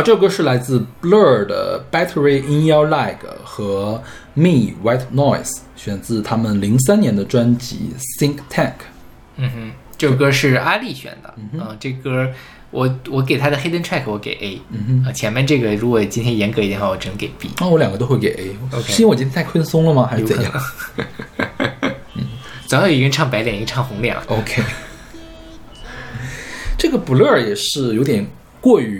好，这首歌是来自 Blur 的《Battery in Your Leg》和 Me White Noise，选自他们零三年的专辑《Think Tank》。嗯哼，这首歌是阿丽选的，啊、这歌我我给他的 hidden track 我给 A，嗯啊，前面这个如果今天严格一点的话，我只能给 B。那、我两个都会给 A，OK 是因为我今天太宽松了吗？还是怎样嗯 <laughs> 总有一个人唱白脸，一个唱红脸。？OK，这个 Blur 也是有点过于。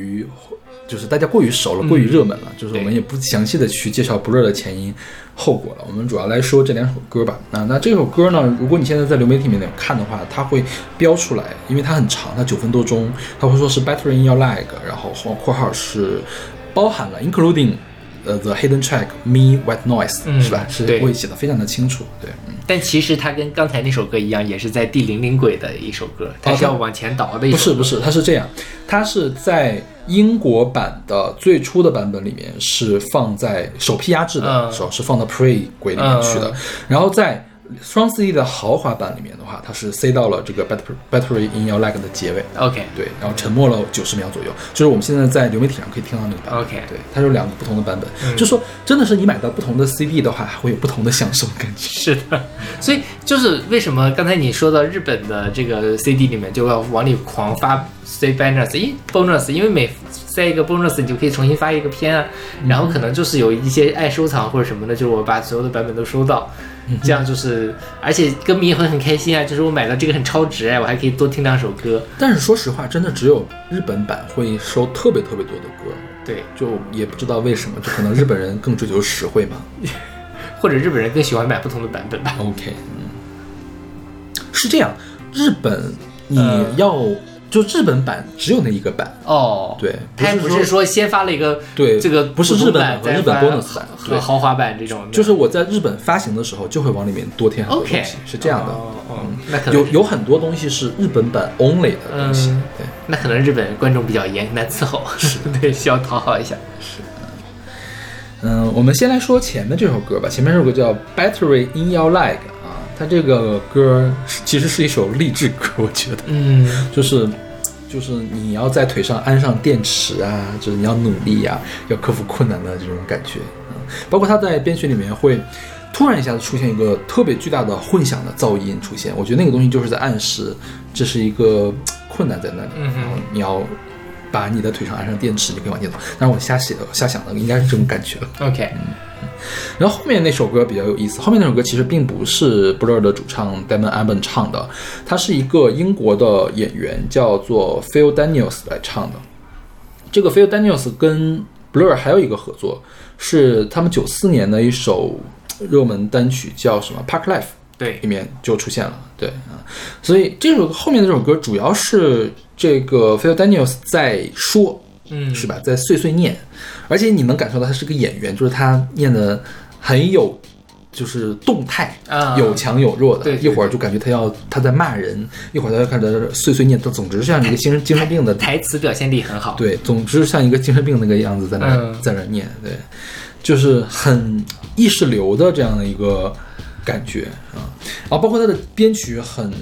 就是大家过于熟了，过于热门了，就是我们也不详细的去介绍 Blur 的前因后果了。我们主要来说这两首歌吧。啊，那这首歌呢，如果你现在在流媒体里面看的话，它会标出来，因为它很长，它九分多钟，它会说是 Battery in Your Leg，然后后括号是包含了 including 呃 the hidden track Me White Noise，、嗯是吧？是对会写的非常的清楚，对，嗯。但其实它跟刚才那首歌一样，也是在第零零轨的一首歌，它是要往前倒的一首歌。不是不是，它是这样，它是在英国版的最初的版本里面是放在首批压制的嗯时候是放到 Pre 轨里面去的，嗯然后在双 CD 的豪华版里面的话，它是塞到了这个 Battery Battery in Your Leg 的结尾。OK，对，然后沉默了九十秒左右，就是我们现在在流媒体上可以听到那个版本。OK 对，它有两个不同的版本，就说真的是你买到不同的 CD 的话，还会有不同的享受感觉。是的，所以就是为什么刚才你说到日本的这个 CD 里面就要往里狂发 C bonus，咦 bonus，因为每塞一个 bonus 你就可以重新发一个片啊，然后可能就是有一些爱收藏或者什么的，就是我把所有的版本都收到，这样就是而且歌迷也会很开心啊，就是我买到这个很超值哎，我还可以多听两首歌，但是说实话，真的只有日本版会收特别特别多的歌，对，就也不知道为什么，就可能日本人更追求实惠嘛。<laughs> 或者日本人更喜欢买不同的版本吧。OK，嗯，是这样，日本你嗯要、就日本版只有那一个版，哦，对他也不不是说先发了一个对这个不是日本版和日本版对。和豪华版这种，就是我在日本发行的时候就会往里面多添很多东西是这样的。哦哦那可能有有很多东西是日本版 only 的东西，嗯。对。那可能日本观众比较严，难伺候，<laughs> 对，需要讨好一下。是。嗯，我们先来说前面这首歌吧。前面这首歌叫《Battery in Your Leg》啊，它这个歌其实是一首励志歌，我觉得，嗯，就是就是你要在腿上安上电池啊，就是你要努力呀、要克服困难的这种感觉。嗯，包括他在编曲里面会突然一下子出现一个特别巨大的混响的噪音出现，我觉得那个东西就是在暗示这是一个困难在那里，嗯哼然后你要。把你的腿上安上电池，你可以往前走。但是我瞎写的、瞎想的，应该是这种感觉。OK，然后后面那首歌比较有意思，后面那首歌其实并不是 Blur 的主唱 Damon Albarn 唱的，他是一个英国的演员叫做 Phil Daniels 来唱的。这个 Phil Daniels 跟 Blur 还有一个合作，是他们九四年的一首热门单曲叫什么 Park Life。对里，面就出现了，对啊，所以这首后面的这首歌主要是这个 Phil Daniels 在说，嗯，是吧，在碎碎念，而且你能感受到他是个演员，就是他念的很有，就是动态，啊有强有弱的，对对一会儿就感觉他要他在骂人，一会儿他又开始碎碎念，他总之像一个精神精神病的台词表现力很好。对，总之像一个精神病那个样子在那在那儿念，对，就是很意识流的这样的一个感觉啊，啊，包括他的编曲很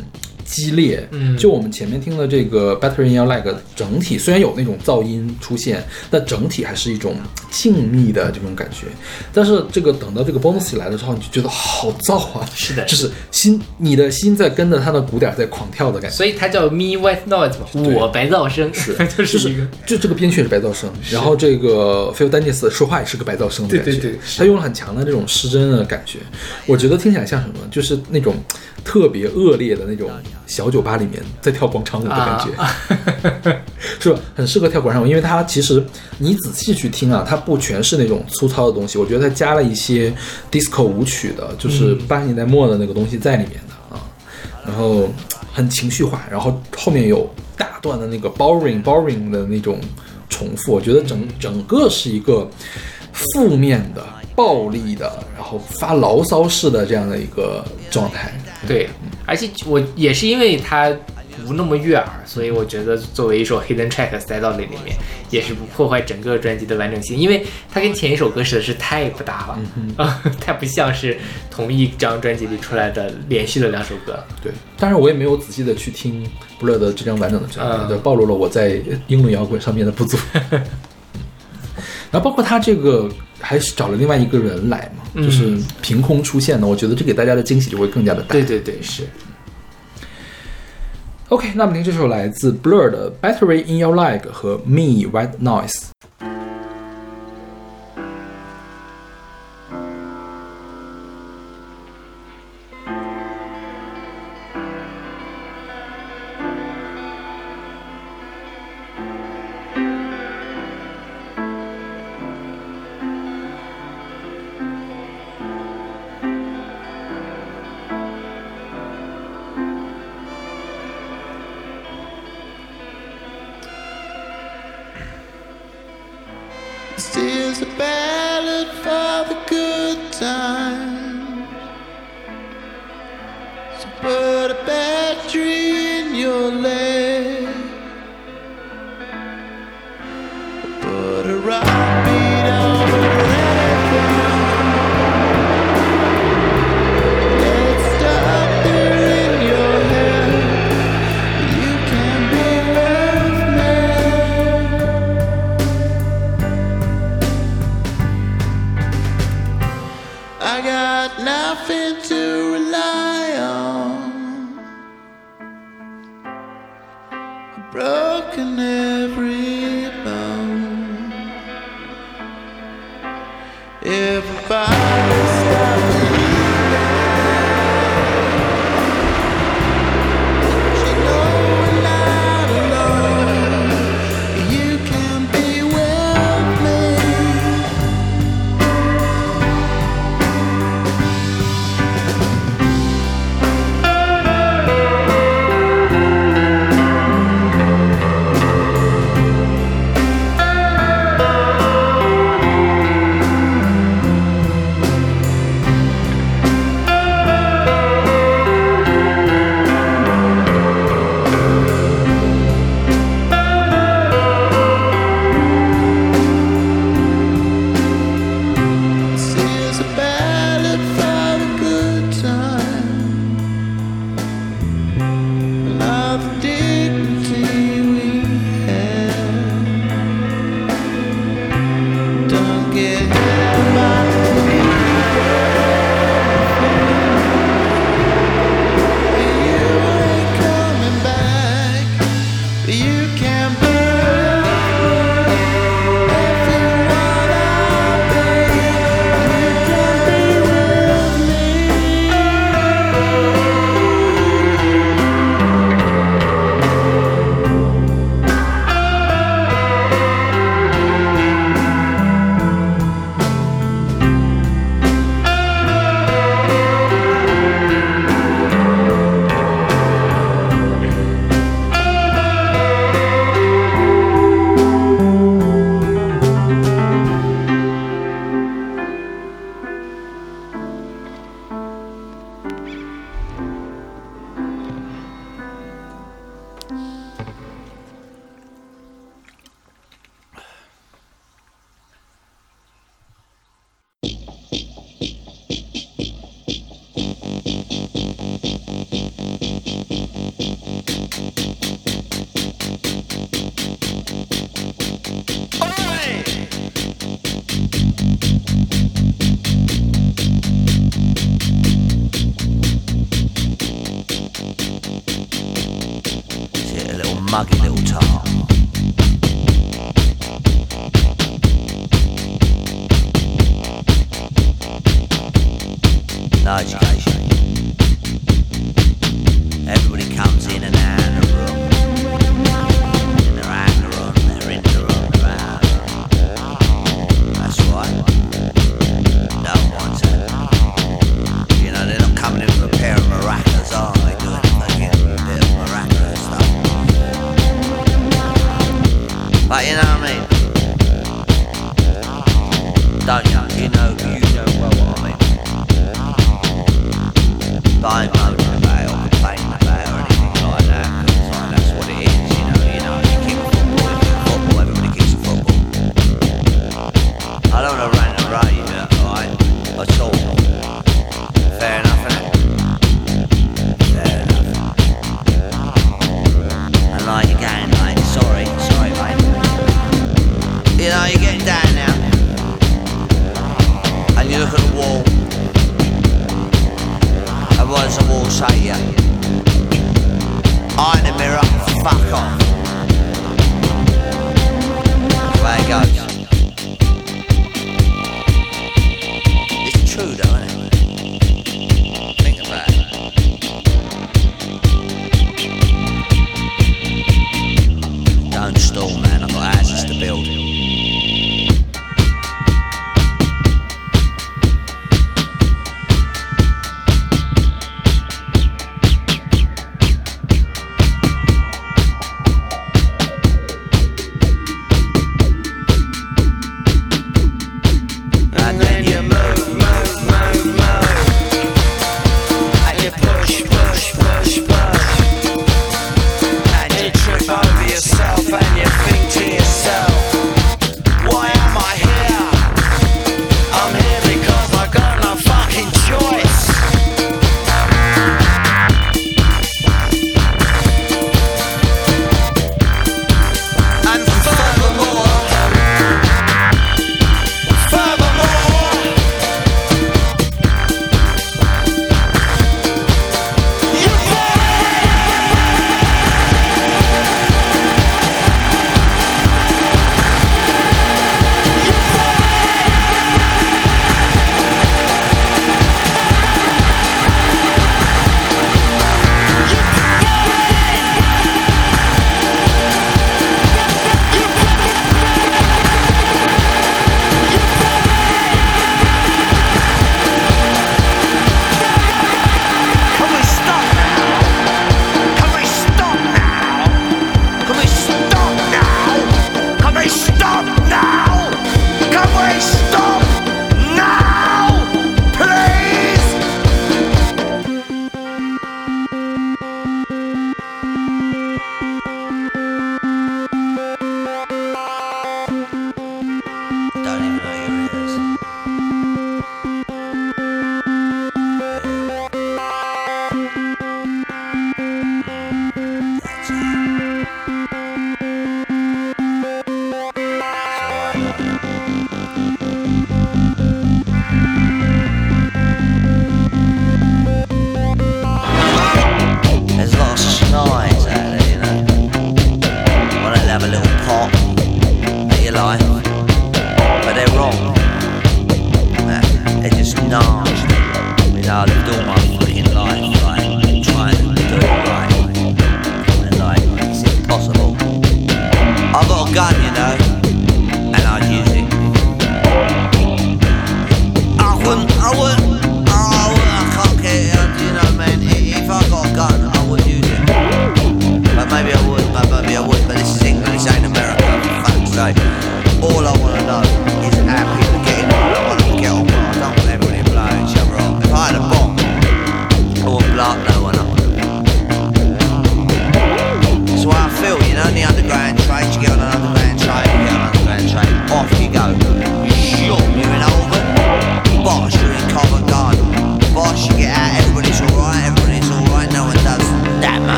激烈，嗯。就我们前面听的这个 Battery in Your Leg，整体虽然有那种噪音出现，但整体还是一种静谧的这种感觉。但是这个等到这个 bonus 来的时候，你就觉得好燥啊，是的。就是心你的心在跟着它的鼓点在狂跳的感觉。所以它叫 Me White Noise 嘛，我白噪声，是 <laughs> 就就是一个。就这个编曲是白噪声，然后这个 Phil Daniels 说话也是个白噪声的感觉，对对对他用了很强的这种失真的感觉，我觉得听起来像什么？就是那种特别恶劣的那种小酒吧里面在跳广场舞的感觉，啊 <laughs> 是吧？很适合跳广场舞，因为它其实你仔细去听啊，它不全是那种粗糙的东西，我觉得它加了一些 disco 舞曲的，就是嗯八十年代末的那个东西在里面的啊。然后很情绪化，然后后面有大段的那个 boring boring 的那种重复，我觉得整整个是一个负面的、暴力的，然后发牢骚式的这样的一个状态。对，而且我也是因为它不那么悦耳，所以我觉得作为一首 hidden track 塞到那里面，也是不破坏整个专辑的完整性，因为它跟前一首歌实在是太不搭了，啊、太不像是同一张专辑里出来的连续的两首歌。对，当然我也没有仔细的去听 Blur 的这张完整的专辑，嗯暴露了我在英伦摇滚上面的不足。<laughs> 然后包括他这个还是找了另外一个人来嘛，就是凭空出现的，我觉得这给大家的惊喜就会更加的大。对对对，是。OK，那么您这首来自 Blur 的《Battery in Your Leg》和《Me White Noise》。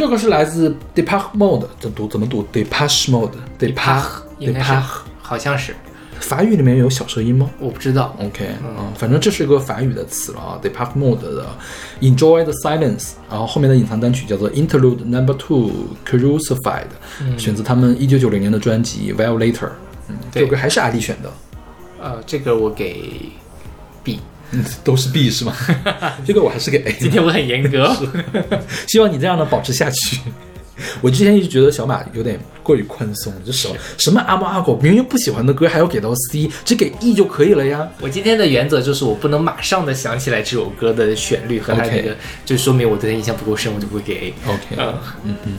这个是来自 Depeche Mode，怎读怎么读？Depeche Mode，Depeche 应该是 Depeche，好像是，法语里面有小舌音吗？我不知道。OK，嗯，反正这是一个法语的词了啊，Depeche Mode 的 Enjoy the Silence，然后后面的隐藏单曲叫做 Interlude Number Two Crucified，、选择他们一九九零年的专辑 Violator。嗯，这首歌还是阿丽选的，呃，这个我给 <laughs> 都是 B 是吗？<laughs> 这个我还是给 <laughs> A 今天我很严格。希望你这样的保持下去。我之前一直觉得小马有点过于宽松，就什么什么阿猫阿狗，明明不喜欢的歌还要给到 C，只给 E 就可以了呀。我今天的原则就是我不能马上的想起来这首歌的旋律和它那个就说明我对它印象不够深，我就不会给 A。OK，嗯嗯嗯。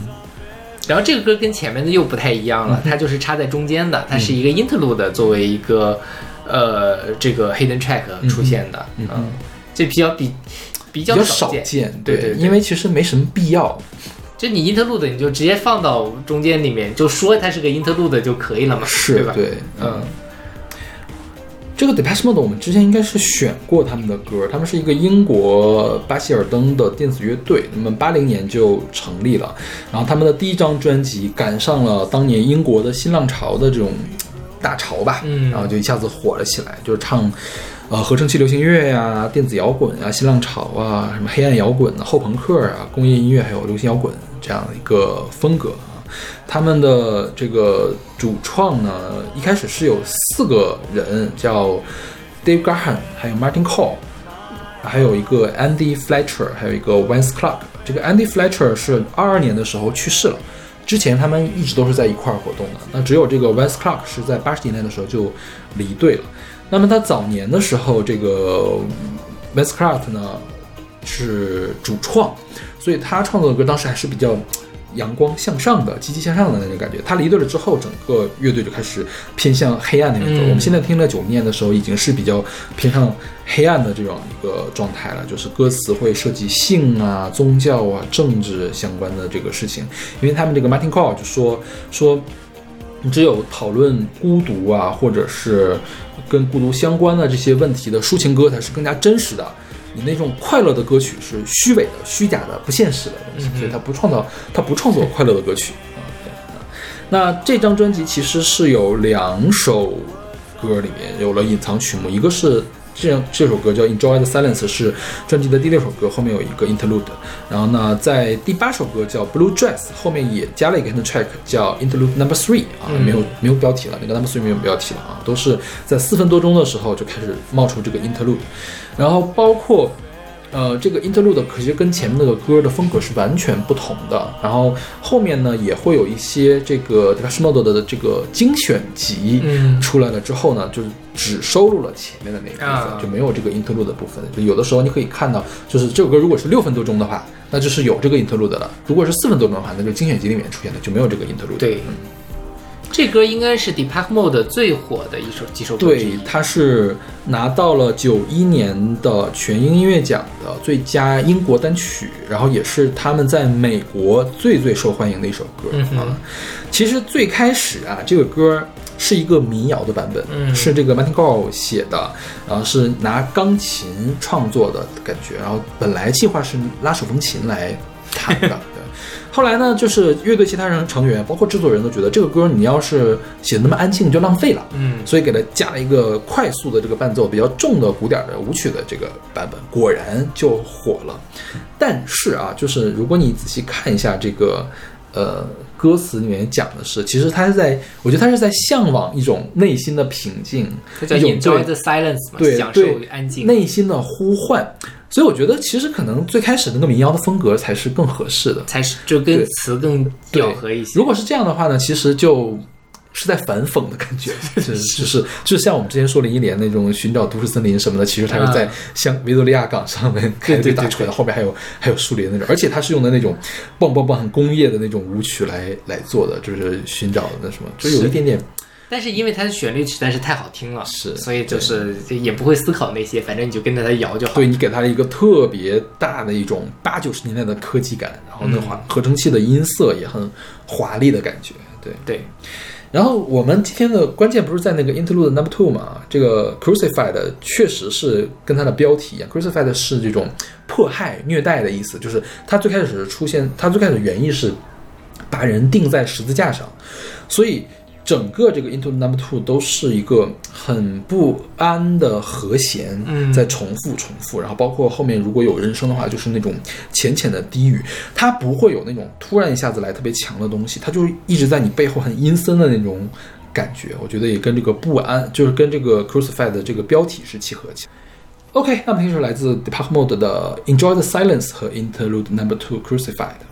然后这个歌跟前面的又不太一样了，它就是插在中间的，它是一个 interlude 作为一个呃这个 hidden track 出现的，嗯，这比较比比较少少见，对对，因为其实没什么必要。就你 interlude 你就直接放到中间里面，就说它是个 interlude 就可以了嘛，是对吧？对嗯，这个 Depeche Mode 我们之前应该是选过他们的歌，他们是一个英国巴希尔登的电子乐队，那么八零年就成立了，然后他们的第一张专辑赶上了当年英国的新浪潮的这种大潮吧，嗯然后就一下子火了起来，就是唱。呃，合成器流行乐呀、电子摇滚啊、新浪潮啊、什么黑暗摇滚啊、后朋克啊、工业音乐，还有流行摇滚这样的一个风格啊。他们的这个主创呢，一开始是有四个人，叫 Dave Gahan，还有 Martin Cole，还有一个 Andy Fletcher，还有一个 Vance Clark。这个 Andy Fletcher 是二二年的时候去世了，之前他们一直都是在一块儿活动的。那只有这个 West Clark 是在八十年代的时候就离队了。那么他早年的时候，这个 West Clark 呢是主创，所以他创作的歌当时还是比较阳光向上的、积极向上的那种感觉。他离队了之后，整个乐队就开始偏向黑暗那边走。嗯我们现在听了九年的时候，已经是比较偏向黑暗的这种一个状态了，就是歌词会涉及性啊、宗教啊、政治相关的这个事情。因为他们这个 Martin Call 就说说。你只有讨论孤独啊，或者是跟孤独相关的这些问题的抒情歌，才是更加真实的。你那种快乐的歌曲是虚伪的、虚假的、不现实的东西，所以他不创造，他不创作快乐的歌曲啊。<laughs> 对啊那这张专辑其实是有两首歌里面有了隐藏曲目，一个是这样这首歌叫《Enjoy the Silence》，是专辑的第六首歌，后面有一个 interlude。然后呢，在第八首歌叫《Blue Dress》后面也加了一个 hidden track 叫 Interlude Number Three 啊，没有没有标题了，那个 Number Three 没有标题了啊，都是在四分多钟的时候就开始冒出这个 interlude，然后包括。呃，这个 interlude 可是跟前面那个歌的风格是完全不同的。然后后面呢，也会有一些这个 Depeche Mode 的这个精选集嗯出来了之后呢，就是只收录了前面的那一部分，啊就没有这个 interlude 的部分。就有的时候你可以看到，就是这首歌如果是六分多钟的话，那就是有这个 interlude 的了；如果是四分多钟的话，那就精选集里面出现的就没有这个 interlude。对，这歌应该是 Depeche Mode 最火的一首几首歌对它，。是拿到了九一年的全英音乐奖的最佳英国单曲，然后也是他们在美国最最受欢迎的一首歌、嗯哼啊。其实最开始啊，这个歌是一个民谣的版本，嗯是这个 Martin Gore 写的，然后是拿钢琴创作的感觉，然后本来计划是拉手风琴来弹的。<laughs> 后来呢，就是乐队其他人成员，包括制作人都觉得这个歌你要是写的那么安静就浪费了，嗯所以给它加了一个快速的这个伴奏，比较重的鼓点的舞曲的这个版本，果然就火了。但是啊，就是如果你仔细看一下这个。呃，歌词里面讲的是，其实他是在，我觉得他是在向往一种内心的平静，一种对 the Silence 嘛，对享受安静。内心的呼唤。所以我觉得，其实可能最开始那个民谣的风格才是更合适的。才是就跟词更对调和一些。如果是这样的话呢，其实就是在反讽的感觉，就是就是就像我们之前说林忆莲那种寻找都市森林什么的，其实它是在像维多利亚港上面开着对对大船，后面还有还有树林那种，而且它是用的那种棒棒棒很工业的那种舞曲来来做的，就是寻找那什么，就有一点点但是因为它的旋律实在是太好听了，是所以就是也不会思考那些，反正你就跟着它摇就好。对你给它一个特别大的一种八九十年代的科技感，然后那嗯华合成器的音色也很华丽的感觉，对。对，然后我们今天的关键不是在那个 interlude number two 嘛？这个 crucified 确实是跟它的标题一样，crucified 是这种迫害、虐待的意思，就是它最开始出现，它最开始原意是把人钉在十字架上，所以整个这个 Into Number Two 都是一个很不安的和弦，嗯在重复重复，然后包括后面如果有人声的话，就是那种浅浅的低语，它不会有那种突然一下子来特别强的东西，它就一直在你背后很阴森的那种感觉，我觉得也跟这个不安，就是跟这个 Crucified 的这个标题是契合起来。OK，那么听这首来自 Depart Mode 的 Enjoy the Silence 和 Interlude Number Two Crucified。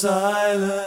Silence.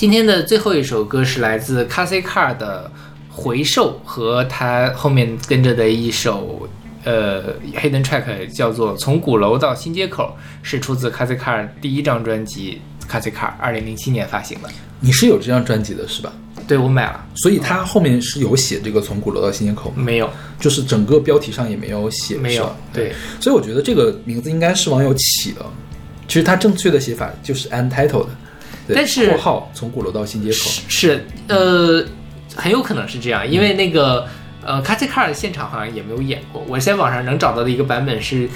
今天的最后一首歌是来自 c a s i Car 的《回售》，和他后面跟着的一首呃 Hidden Track 叫做《从鼓楼到新街口》，是出自 c a s i Car 第一张专辑《c a s i Car》，二零零七年发行的。你是有这张专辑的是吧？对我买了，所以他后面是有写这个从鼓楼到新街口吗？没有就是整个标题上也没有写，没有，对，所以我觉得这个名字应该是网友起的。其实它正确的写法就是 untitled，对但是括号从鼓楼到新街口，是是呃，很有可能是这样，因为那个呃 c a s i Car 的现场好像也没有演过，我在网上能找到的一个版本是。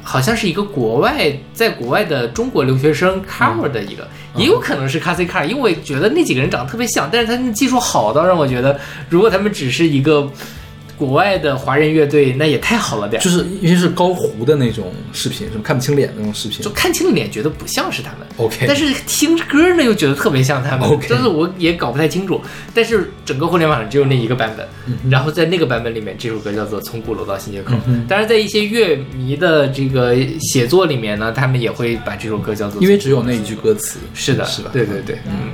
好像是一个国外，在国外的中国留学生 cover 的一个，也有可能是 c a s i Car，因为我觉得那几个人长得特别像，但是他们技术好到让我觉得，如果他们只是一个国外的华人乐队，那也太好了点儿，就是因为是高糊的那种视频，什么看不清脸的那种视频。就。看清脸觉得不像是他们。OK，但是听歌呢又觉得特别像他们。OK 但是我也搞不太清楚。但是整个互联网上只有那一个版本，嗯然后在那个版本里面，这首歌叫做《从鼓楼到新街口》嗯哼。当然，在一些乐迷的这个写作里面呢，他们也会把这首歌叫做，因为只有那一句歌词，是的，是吧？对对对，嗯，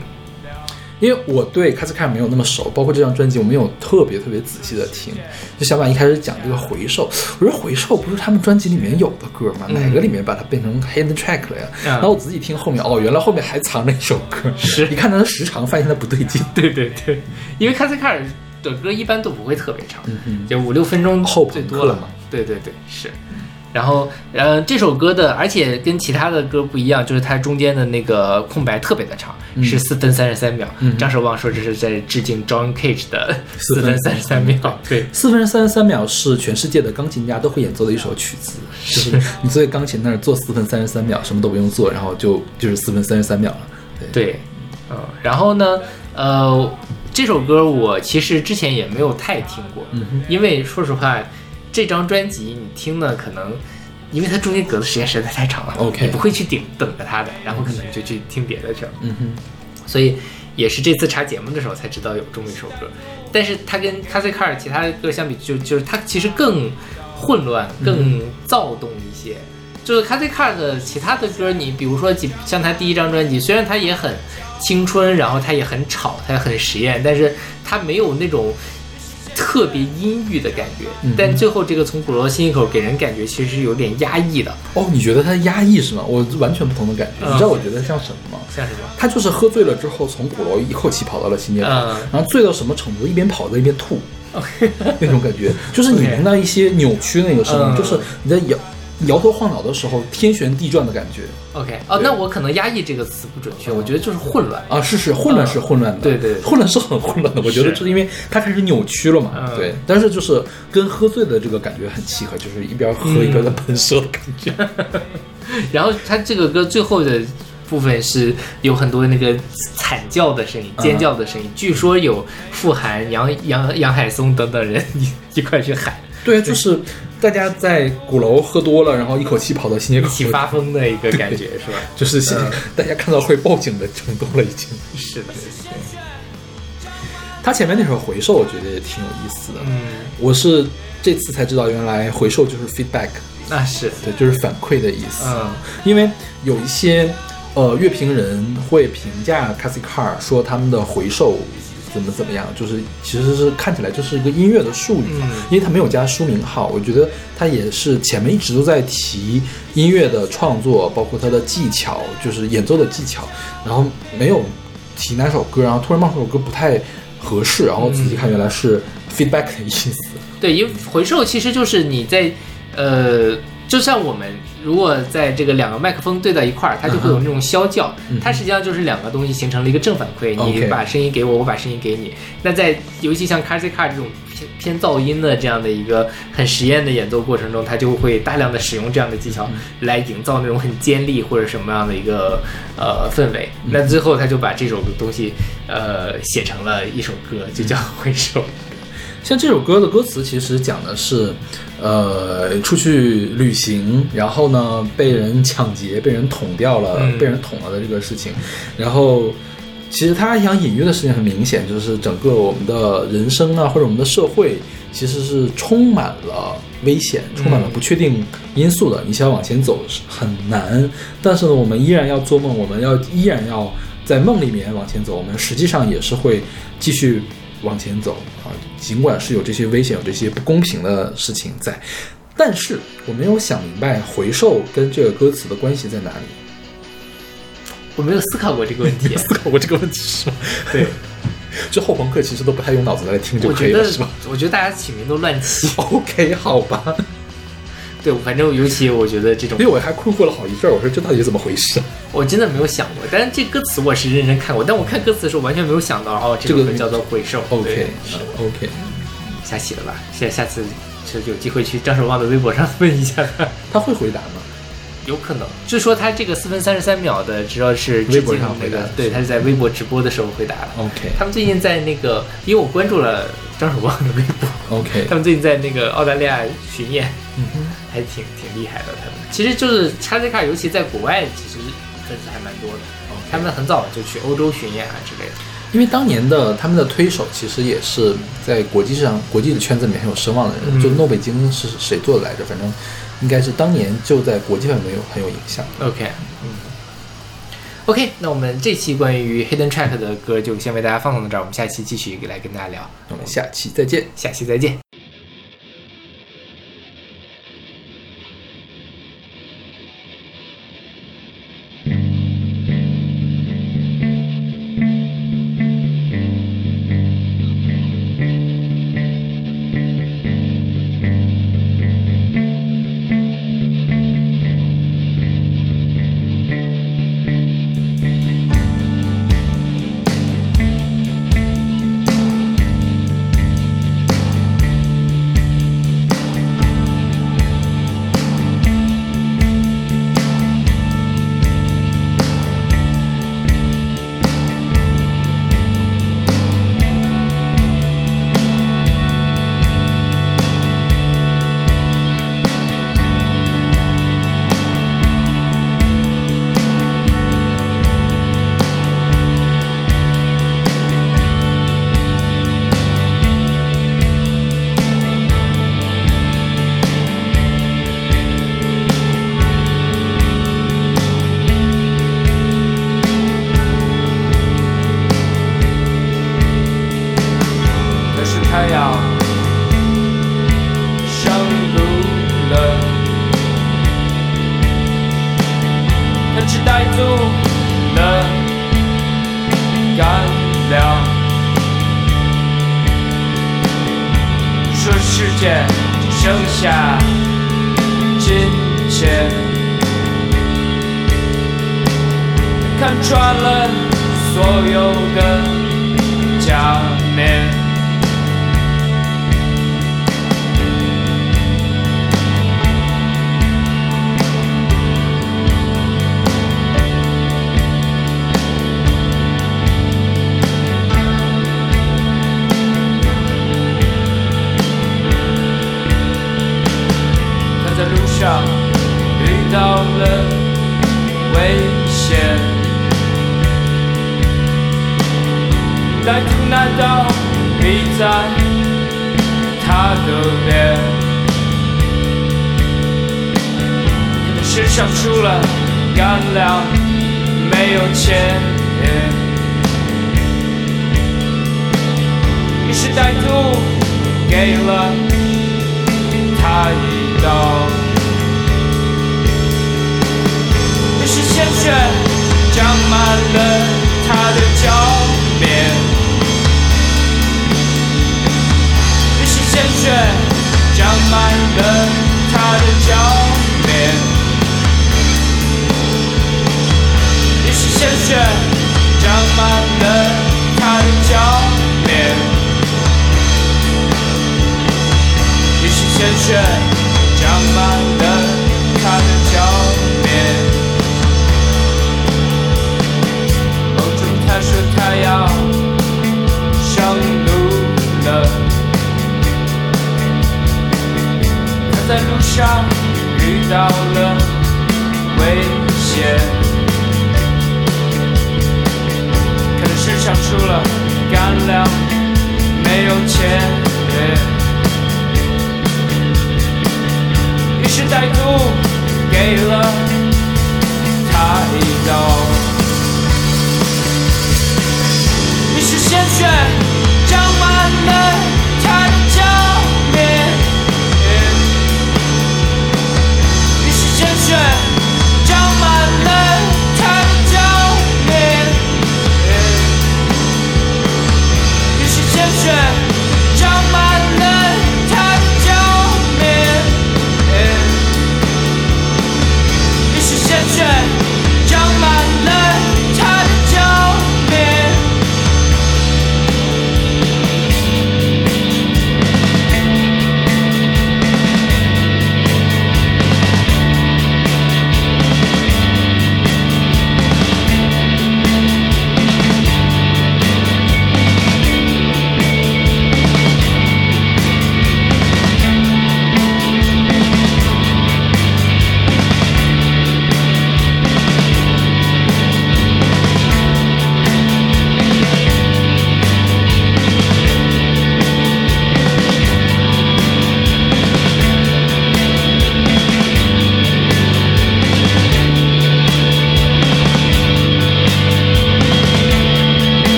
因为我对卡斯卡没有那么熟，包括这张专辑我没有特别特别仔细的听。就小马一开始讲这个回首，我说回首不是他们专辑里面有的歌吗？哪个里面把它变成 hidden track 了呀？嗯然后我仔细听后面，哦，原来后面还藏着一首歌。<laughs> 是你看它的时长，发现它不对劲。对对对，因为卡斯卡尔的歌一般都不会特别长，嗯就五六分钟后最多了嘛。对对对，是。然后，呃，这首歌的，而且跟其他的歌不一样，就是它中间的那个空白特别的长，嗯是四分三十三秒。张守望说这是在致敬 John Cage 的四分三十三秒。对，四分三十三秒是全世界的钢琴家都会演奏的一首曲子，就是你坐在钢琴那儿做四分三十三秒，什么都不用做，然后就就是四分三十三秒了。对，对，嗯，然后呢，呃，这首歌我其实之前也没有太听过，嗯哼。因为说实话，这张专辑你听呢，可能因为它中间隔的时间实在太长了 OK 你不会去顶等着它的，然后可能就去听别的去了，嗯哼，所以也是这次查节目的时候才知道有这么一首歌，但是它跟卡塞卡尔其他的歌相比，就就是它其实更混乱、更躁动一些。就是卡塞卡尔的其他的歌，你比如说几像他第一张专辑，虽然它也很青春，然后它也很吵，它也很实验，但是它没有那种特别阴郁的感觉。嗯但最后这个从鼓楼到新街口给人感觉其实是有点压抑的，哦，你觉得他压抑是吗？我完全不同的感觉。嗯你知道我觉得像什么吗？像什么？他就是喝醉了之后，从鼓楼一口气跑到了新街口，嗯然后醉到什么程度？一边跑在一边吐，<laughs> 那种感觉，就是你闻到一些扭曲那个声音，嗯就是你在摇摇头晃脑的时候，天旋地转的感觉 OK，哦，那我可能“压抑”这个词不准确，我觉得就是混乱。啊！是是，混乱是混乱的，嗯对对对混乱是很混乱的。我觉得是就是因为它开始扭曲了嘛，嗯对。但是就是跟喝醉的这个感觉很契合，就是一边喝一边在喷射的感觉。<laughs> 然后他这个歌最后的部分是有很多那个惨叫的声音、尖叫的声音，据说有傅寒、杨杨杨海松等等人一一块去喊，对啊，就是大家在鼓楼喝多了，然后一口气跑到新街口一起发疯的一个感觉，是吧？<laughs> 就是现、嗯大家看到会报警的程度了，已经。是的，他前面那首回首，我觉得也挺有意思的。嗯，我是这次才知道，原来回首就是 feedback，那是，对，就是反馈的意思。嗯因为有一些呃乐评人会评价 c a s i Car 说他们的回首怎么怎么样，就是其实是看起来就是一个音乐的术语因为它没有加书名号，我觉得它也是前面一直都在提音乐的创作，包括它的技巧，就是演奏的技巧，然后没有提哪首歌，然后突然冒出首歌不太合适，然后仔细看原来是 feedback 的意思。对，因为回授其实就是你在呃，就像我们如果在这个两个麦克风对到一块儿，它就会有那种消叫，它实际上就是两个东西形成了一个正反馈，你把声音给我，我把声音给你。那在尤其像 c a s i Car 这种偏偏噪音的这样的一个很实验的演奏过程中，它就会大量的使用这样的技巧来营造那种很尖利或者什么样的一个呃氛围。那最后他就把这首东西呃写成了一首歌，就叫《回首》。像这首歌的歌词其实讲的是，呃，出去旅行，然后呢被人抢劫、被人捅掉了、嗯被人捅了的这个事情。然后，其实他想隐喻的事情很明显，就是整个我们的人生啊，或者我们的社会，其实是充满了危险、充满了不确定因素的。你想往前走是很难，但是呢，我们依然要做梦，我们要依然要在梦里面往前走，我们实际上也是会继续往前走啊，尽管是有这些危险、有这些不公平的事情在，但是我没有想明白回收跟这个歌词的关系在哪里。我没有思考过这个问题。<laughs> 思考过这个问题是吗？对，<laughs> 就后朋克其实都不太用脑子来听就我觉得可以了，是吧我觉得大家起名都乱起。？<laughs> OK，好吧。对，反正尤其我觉得这种因为我还困惑了好一阵儿，我说这到底是怎么回事？<laughs> 我真的没有想过，但是这歌词我是认真看过，但我看歌词的时候完全没有想到，哦，这这个首歌叫做《回首》。OK，OK，瞎起了吧？下下次是有机会去张守望的微博上 <laughs> 问一下他，他会回答吗？有可能。据说他这个四分三十三秒的，知道是微博上回答对，他是在微博直播的时候回答的。OK 他们最近在那个，因为我关注了张守望的微博，OK，<laughs> 他们最近在那个澳大利亚巡演，嗯哼，还挺挺厉害的。他们其实就是叉 Z 卡，尤其在国外，其实粉丝还蛮多的。他们很早就去欧洲巡演啊之类的。因为当年的他们的推手其实也是在国际上国际的圈子里面很有声望的人，嗯就诺贝金是谁做的来着？反正应该是当年就在国际范围有很有影响。OK，嗯，OK，那我们这期关于 Hidden Track 的歌就先为大家放送到这儿，我们下期继续来跟大家聊，我们下期再见。下期再见。